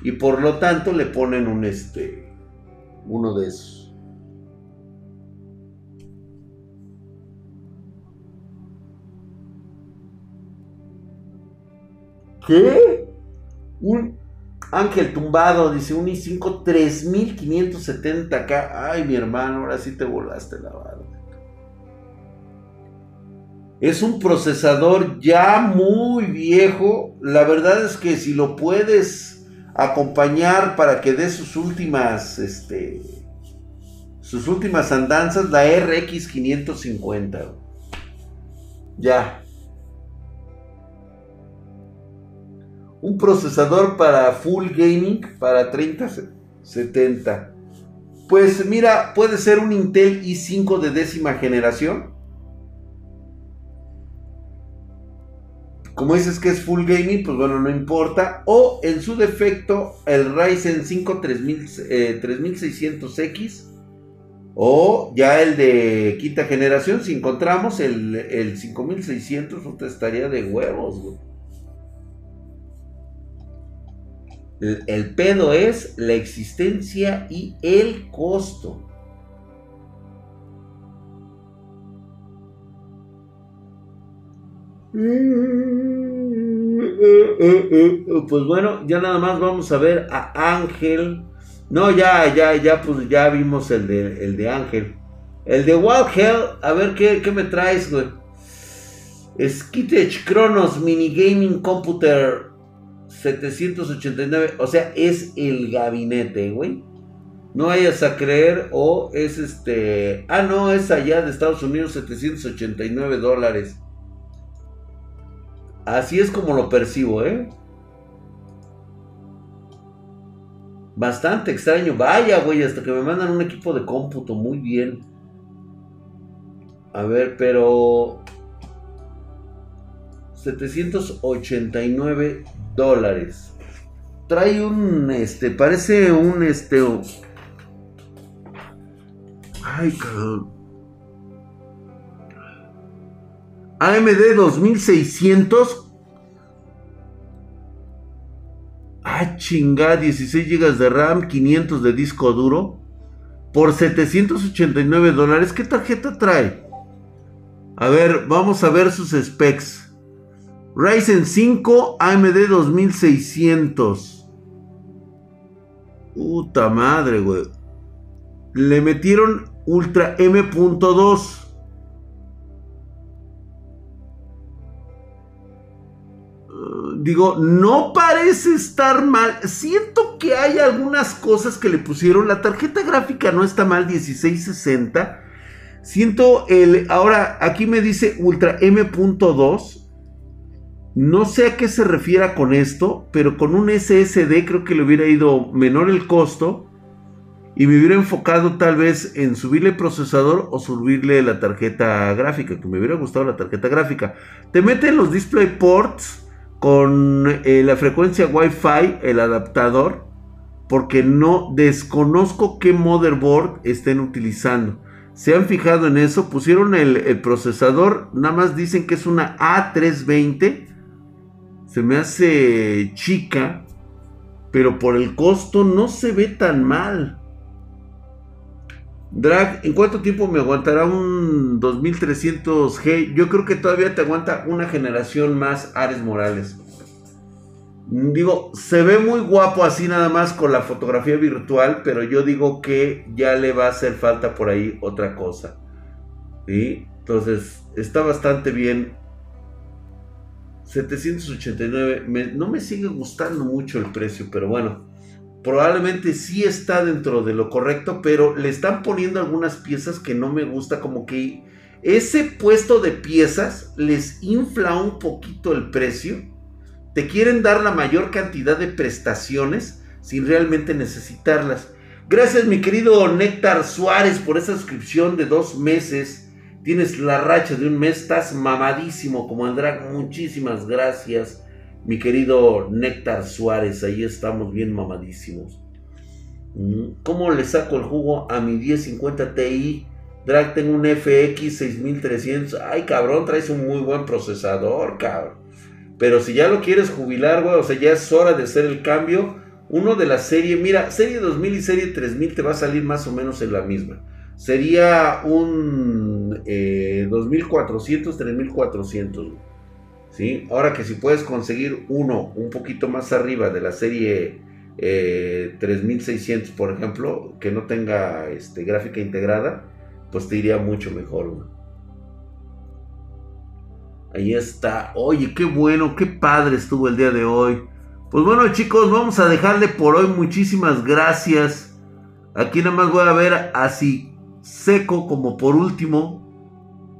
y por lo tanto le ponen un este uno de esos. ¿Qué? Un Ángel Tumbado dice un i5 3570K. Ay, mi hermano, ahora sí te volaste la barba. Es un procesador ya muy viejo. La verdad es que si lo puedes acompañar para que dé sus últimas, este, sus últimas andanzas, la RX 550. Ya. Un procesador para full gaming para 3070. Pues mira, puede ser un Intel i5 de décima generación. Como dices que es full gaming, pues bueno, no importa. O en su defecto, el Ryzen 5 3600X. O ya el de quinta generación, si encontramos el, el 5600, estaría de huevos, güey. El, pedo es la existencia y el costo. Pues bueno, ya nada más vamos a ver a Ángel. No, ya, ya, ya, pues ya vimos el de, el de Ángel. El de Wild Hell, a ver qué, qué me traes, güey. Skitech Chronos Mini Gaming Computer 789, o sea, es el gabinete, güey. No vayas a creer, o es este. Ah, no, es allá de Estados Unidos, 789 dólares. Así es como lo percibo, ¿eh? Bastante extraño. Vaya, güey, hasta que me mandan un equipo de cómputo. Muy bien. A ver, pero... 789 dólares. Trae un, este, parece un, este... Ay, cabrón. AMD 2600. Ah, chinga, 16 GB de RAM, 500 de disco duro. Por 789 dólares. ¿Qué tarjeta trae? A ver, vamos a ver sus specs. Ryzen 5 AMD 2600. Puta madre, güey. Le metieron Ultra M.2. digo, no parece estar mal. Siento que hay algunas cosas que le pusieron. La tarjeta gráfica no está mal, 1660. Siento el. Ahora, aquí me dice Ultra M.2. No sé a qué se refiera con esto, pero con un SSD creo que le hubiera ido menor el costo y me hubiera enfocado tal vez en subirle el procesador o subirle la tarjeta gráfica, que me hubiera gustado la tarjeta gráfica. Te meten los display ports con eh, la frecuencia Wi-Fi, el adaptador, porque no desconozco qué motherboard estén utilizando. Se han fijado en eso, pusieron el, el procesador, nada más dicen que es una A320 se me hace chica, pero por el costo no se ve tan mal. Drag, ¿en cuánto tiempo me aguantará un 2300G? Yo creo que todavía te aguanta una generación más Ares Morales. Digo, se ve muy guapo así nada más con la fotografía virtual, pero yo digo que ya le va a hacer falta por ahí otra cosa. Entonces, está bastante bien 789. no me sigue gustando mucho el precio, pero bueno. Probablemente sí está dentro de lo correcto, pero le están poniendo algunas piezas que no me gusta, como que ese puesto de piezas les infla un poquito el precio. Te quieren dar la mayor cantidad de prestaciones sin realmente necesitarlas. Gracias mi querido Néctar Suárez por esa suscripción de dos meses Tienes la racha de un mes, estás mamadísimo como Andrag. Muchísimas gracias, mi querido Néctar Suárez. Ahí estamos bien mamadísimos. Mm, ¿Cómo le saco el jugo a mi 1050 Ti? Drag, tengo un FX 6300. Ay, cabrón, traes un muy buen procesador, cabrón. Pero si ya lo quieres jubilar, güey, o sea, ya es hora de hacer el cambio. Uno de la serie, mira, serie 2000 y serie 3000 te va a salir más o menos en la misma sería un eh, 2400, 3400. ¿sí? Ahora que si puedes conseguir uno un poquito más arriba de la serie 3600, por ejemplo, que no tenga este, gráfica integrada, pues te iría mucho mejor. Ahí está. Oye, qué bueno, qué padre estuvo el día de hoy. Pues bueno, chicos, vamos a dejarle por hoy. Muchísimas gracias. Aquí nada más voy a ver así seco como por último.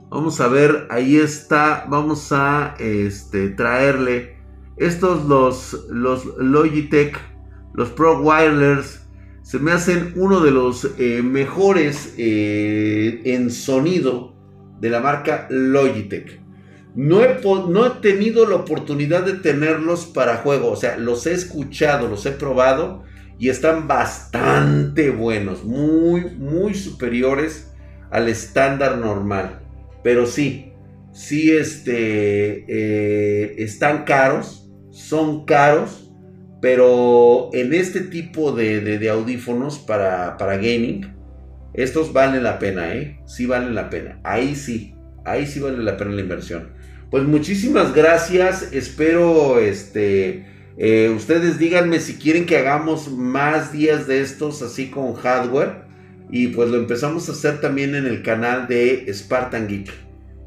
Vamos a ver, ahí está. Vamos a este, traerle estos los, los Logitech, los Pro Wireless. Se me hacen uno de los eh, mejores eh, en sonido de la marca Logitech. No he, no he tenido la oportunidad de tenerlos para juego, o sea, los he escuchado, los he probado y están bastante buenos, muy, muy superiores al estándar normal. Pero sí, sí, este, eh, están caros, son caros, pero en este tipo de, audífonos para, para gaming, estos valen la pena, ¿eh? Sí valen la pena. Ahí sí, ahí sí vale la pena la inversión. Pues muchísimas gracias. Espero este eh, ustedes díganme si quieren que hagamos más días de estos así con hardware. Y pues lo empezamos a hacer también en el canal de Spartan Geek.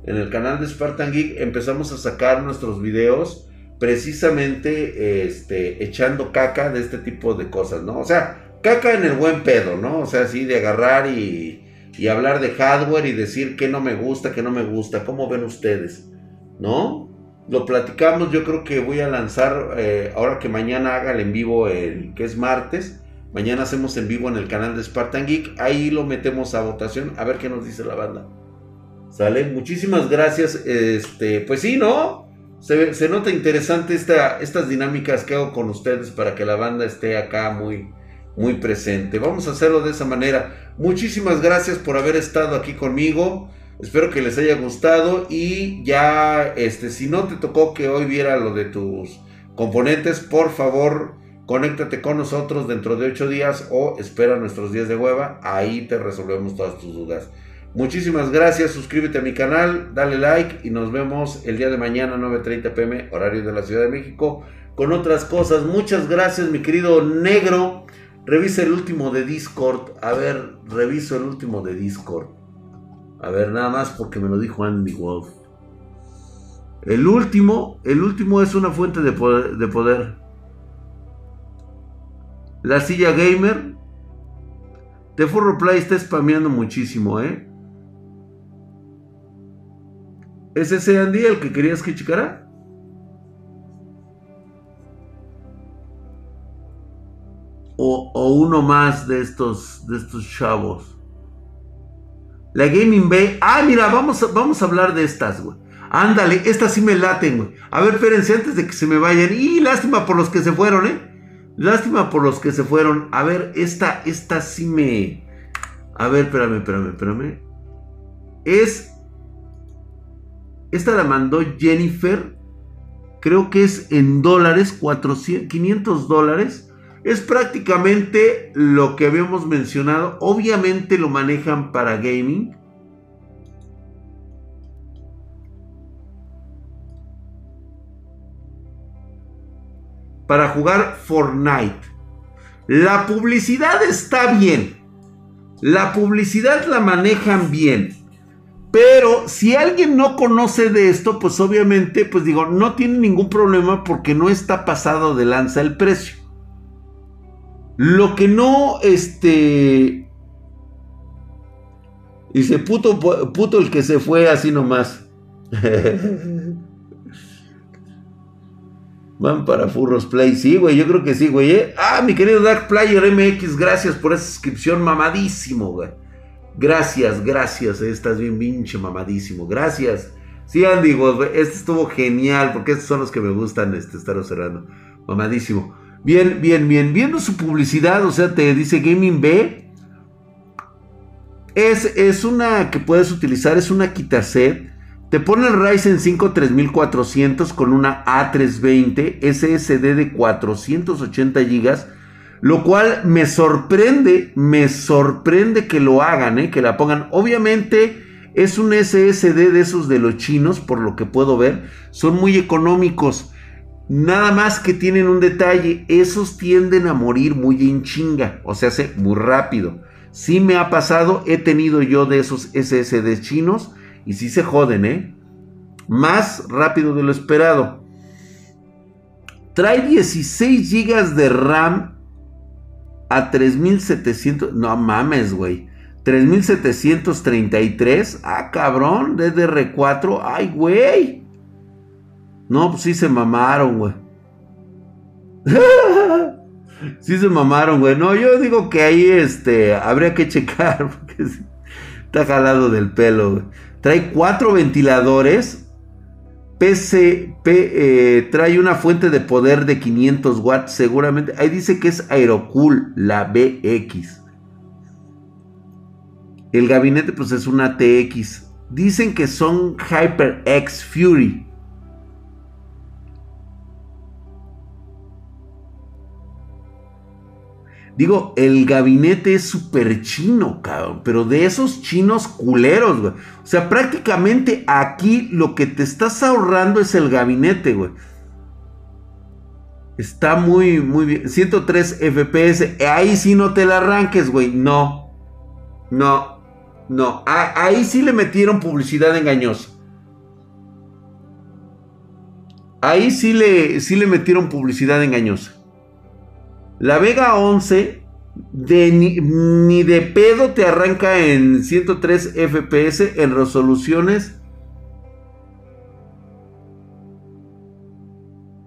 En el canal de Spartan Geek empezamos a sacar nuestros videos precisamente este, echando caca de este tipo de cosas, ¿no? O sea, caca en el buen pedo, ¿no? O sea, así de agarrar y, y hablar de hardware y decir que no me gusta, que no me gusta. ¿Cómo ven ustedes? ¿no? Lo platicamos, yo creo que voy a lanzar, eh, ahora que mañana haga el en vivo, el, que es martes, mañana hacemos en vivo en el canal de Spartan Geek, ahí lo metemos a votación, a ver qué nos dice la banda. ¿Sale? Muchísimas gracias, este, pues sí, ¿no? Se, nota interesante esta, estas dinámicas que hago con ustedes para que la banda esté acá muy, muy presente. Vamos a hacerlo de esa manera. Muchísimas gracias por haber estado aquí conmigo. Espero que les haya gustado y ya, este, si no te tocó que hoy viera lo de tus componentes, por favor, conéctate con nosotros dentro de 8 días o espera nuestros días de hueva. Ahí te resolvemos todas tus dudas. Muchísimas gracias, suscríbete a mi canal, dale like y nos vemos el día de mañana 9.30 pm, horario de la Ciudad de México, con otras cosas. Muchas gracias, mi querido negro. Revisa el último de Discord. A ver, reviso el último de Discord. A ver, nada más porque me lo dijo Andy Wolf. El último, el último es una fuente de poder, La silla gamer. The Play está spameando muchísimo, ¿eh? ¿Es ese Andy el que querías que checara? O, o, uno más de estos, de estos chavos. La Gaming Bay. Ah, mira, vamos a, vamos a hablar de estas, güey. Ándale, estas sí me laten, güey. A ver, espérense antes de que se me vayan. Y lástima por los que se fueron, ¿eh? Lástima por los que se fueron. A ver, esta, esta sí me... A ver, espérame, espérame, espérame. Es... Esta la mandó Jennifer. Creo que es en dólares, 400, 500 dólares. Es prácticamente lo que habíamos mencionado. Obviamente lo manejan para gaming. Para jugar Fortnite. La publicidad está bien. La publicidad la manejan bien. Pero si alguien no conoce de esto, pues obviamente, pues digo, no tiene ningún problema porque no está pasado de lanza el precio. Lo que no, este... Dice, puto, puto el que se fue así nomás. <laughs> Van para Furros Play. Sí, güey, yo creo que sí, güey. ¿eh? Ah, mi querido Dark Player MX, gracias por esa suscripción mamadísimo, güey. Gracias, gracias. Eh, estás bien pinche mamadísimo. Gracias. Sí, Andy, güey, este estuvo genial porque estos son los que me gustan este, estar observando. Mamadísimo. Bien, bien, bien. Viendo su publicidad, o sea, te dice Gaming B. Es, es una que puedes utilizar, es una quitaset. Te pone el Ryzen 5 3400 con una A320 SSD de 480 GB. Lo cual me sorprende, me sorprende que lo hagan, ¿eh? que la pongan. Obviamente es un SSD de esos de los chinos, por lo que puedo ver. Son muy económicos. Nada más que tienen un detalle, esos tienden a morir muy en chinga, o sea, hace muy rápido. Sí me ha pasado, he tenido yo de esos SSD chinos y sí se joden, ¿eh? Más rápido de lo esperado. Trae 16 GB de RAM a 3700. No mames, güey. 3733. Ah, cabrón. DDR4. Ay, güey. No, pues sí se mamaron, güey. <laughs> sí se mamaron, güey. No, yo digo que ahí este, habría que checar. <laughs> Porque está jalado del pelo, güey. Trae cuatro ventiladores PC eh, trae una fuente de poder de 500 watts seguramente. Ahí dice que es Aerocool, la BX. El gabinete pues es una TX. Dicen que son HyperX Fury. Digo, el gabinete es súper chino, cabrón. Pero de esos chinos culeros, güey. O sea, prácticamente aquí lo que te estás ahorrando es el gabinete, güey. Está muy, muy bien. 103 FPS. Ahí sí no te la arranques, güey. No. No. No. ahí sí le metieron publicidad engañosa. Ahí sí le, sí le metieron publicidad engañosa. La Vega 11 de ni, de pedo te arranca en 103 FPS en resoluciones.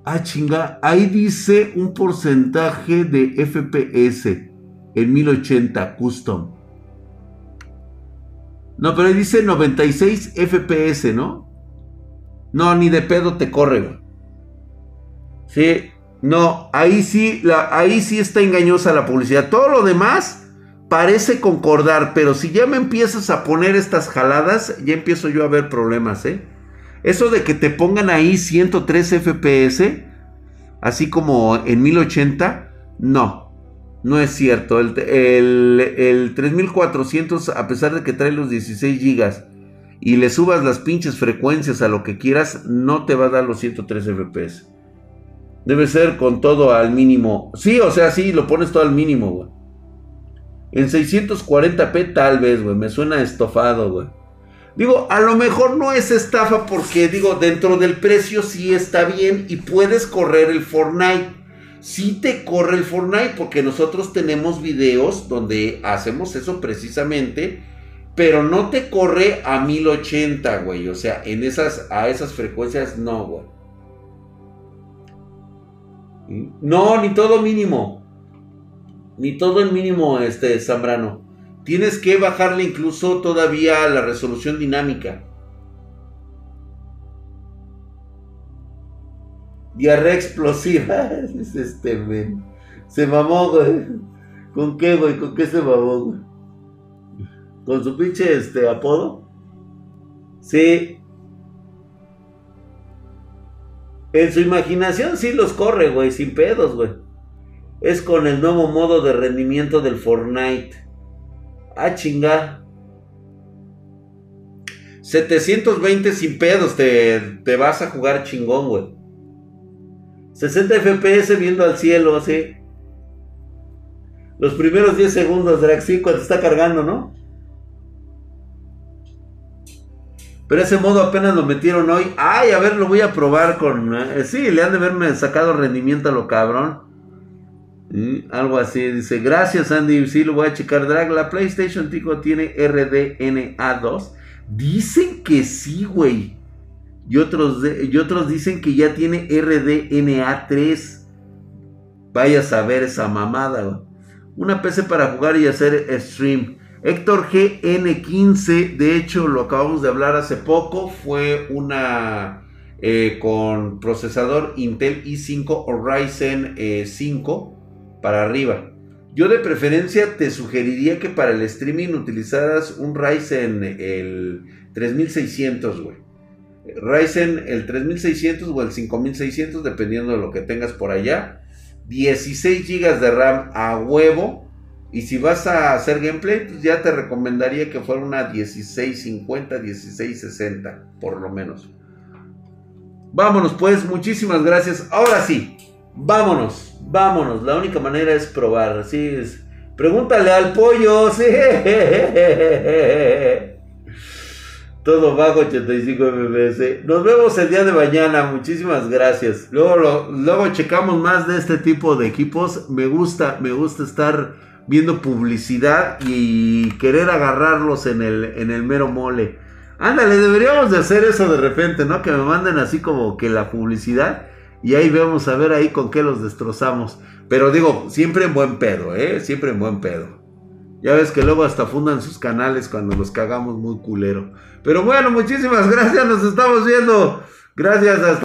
Ah, chinga. Ahí dice un porcentaje de FPS en 1080 custom. No, pero ahí dice 96 FPS, ¿no? No, ni de pedo te corre, güey. Sí, no, ahí sí, ahí sí está engañosa la publicidad. Todo lo demás parece concordar, pero si ya me empiezas a poner estas jaladas, ya empiezo yo a ver problemas, ¿eh? Eso de que te pongan ahí 103 FPS, así como en 1080, no, no es cierto. El, el 3400, a pesar de que trae los 16 GB y le subas las pinches frecuencias a lo que quieras, no te va a dar los 103 FPS. Debe ser con todo al mínimo. Sí, o sea, sí, lo pones todo al mínimo, güey. En 640p tal vez, güey. Me suena estofado, güey. Digo, a lo mejor no es estafa porque, digo, dentro del precio sí está bien y puedes correr el Fortnite. Sí te corre el Fortnite porque nosotros tenemos videos donde hacemos eso precisamente. Pero no te corre a 1080, güey. O sea, en esas, a esas frecuencias no, güey. No, ni todo mínimo. Ni todo en mínimo, este Zambrano. Tienes que bajarle incluso todavía la resolución dinámica. Diarrea explosiva. <laughs> este, Se mamó, güey. ¿Con qué, güey? ¿Con qué se mamó, güey? ¿Con su pinche este, apodo? Sí, En su imaginación sí los corre, güey, sin pedos, güey. Es con el nuevo modo de rendimiento del Fortnite. Ah, chinga. 720 sin pedos, te, te vas a jugar chingón, güey. 60 FPS viendo al cielo, así. Los primeros 10 segundos, Drax, sí, cuando está cargando, ¿no? Pero ese modo apenas lo metieron hoy. Ay, a ver, lo voy a probar con... Eh, sí, le han de haberme sacado rendimiento a lo cabrón. algo así. Dice, gracias Andy. Sí, lo voy a checar. Drag, la PlayStation Tico tiene RDNA2. Dicen que sí, güey. Y otros, y otros dicen que ya tiene RDNA3. Vaya a saber esa mamada, güey. Una PC para jugar y hacer stream. Héctor GN15, de hecho lo acabamos de hablar hace poco, fue una eh, con procesador Intel i5 o Ryzen 5 eh, para arriba. Yo de preferencia te sugeriría que para el streaming utilizaras un Ryzen el 3600, güey. Ryzen el 3600 o el 5600, dependiendo de lo que tengas por allá. 16 GB de RAM a huevo y si vas a hacer gameplay, pues ya te recomendaría que fuera una 1650, 1660, por lo menos. Vámonos pues, muchísimas gracias. Ahora sí, vámonos, vámonos. La única manera es probar, así. Pregúntale al pollo, <laughs> sí. Todo bajo 85 MBS. Nos vemos el día de mañana. Muchísimas gracias. Luego, luego checamos más de este tipo de equipos. Me gusta, me gusta estar viendo publicidad y querer agarrarlos en el, en el mero mole. Ándale, deberíamos de hacer eso de repente, ¿no? Que me manden así como que la publicidad y ahí vamos a ver ahí con qué los destrozamos. Pero digo, siempre en buen pedo, ¿eh? Siempre en buen pedo. Ya ves que luego hasta fundan sus canales cuando los cagamos muy culero. Pero bueno, muchísimas gracias, nos estamos viendo. Gracias, hasta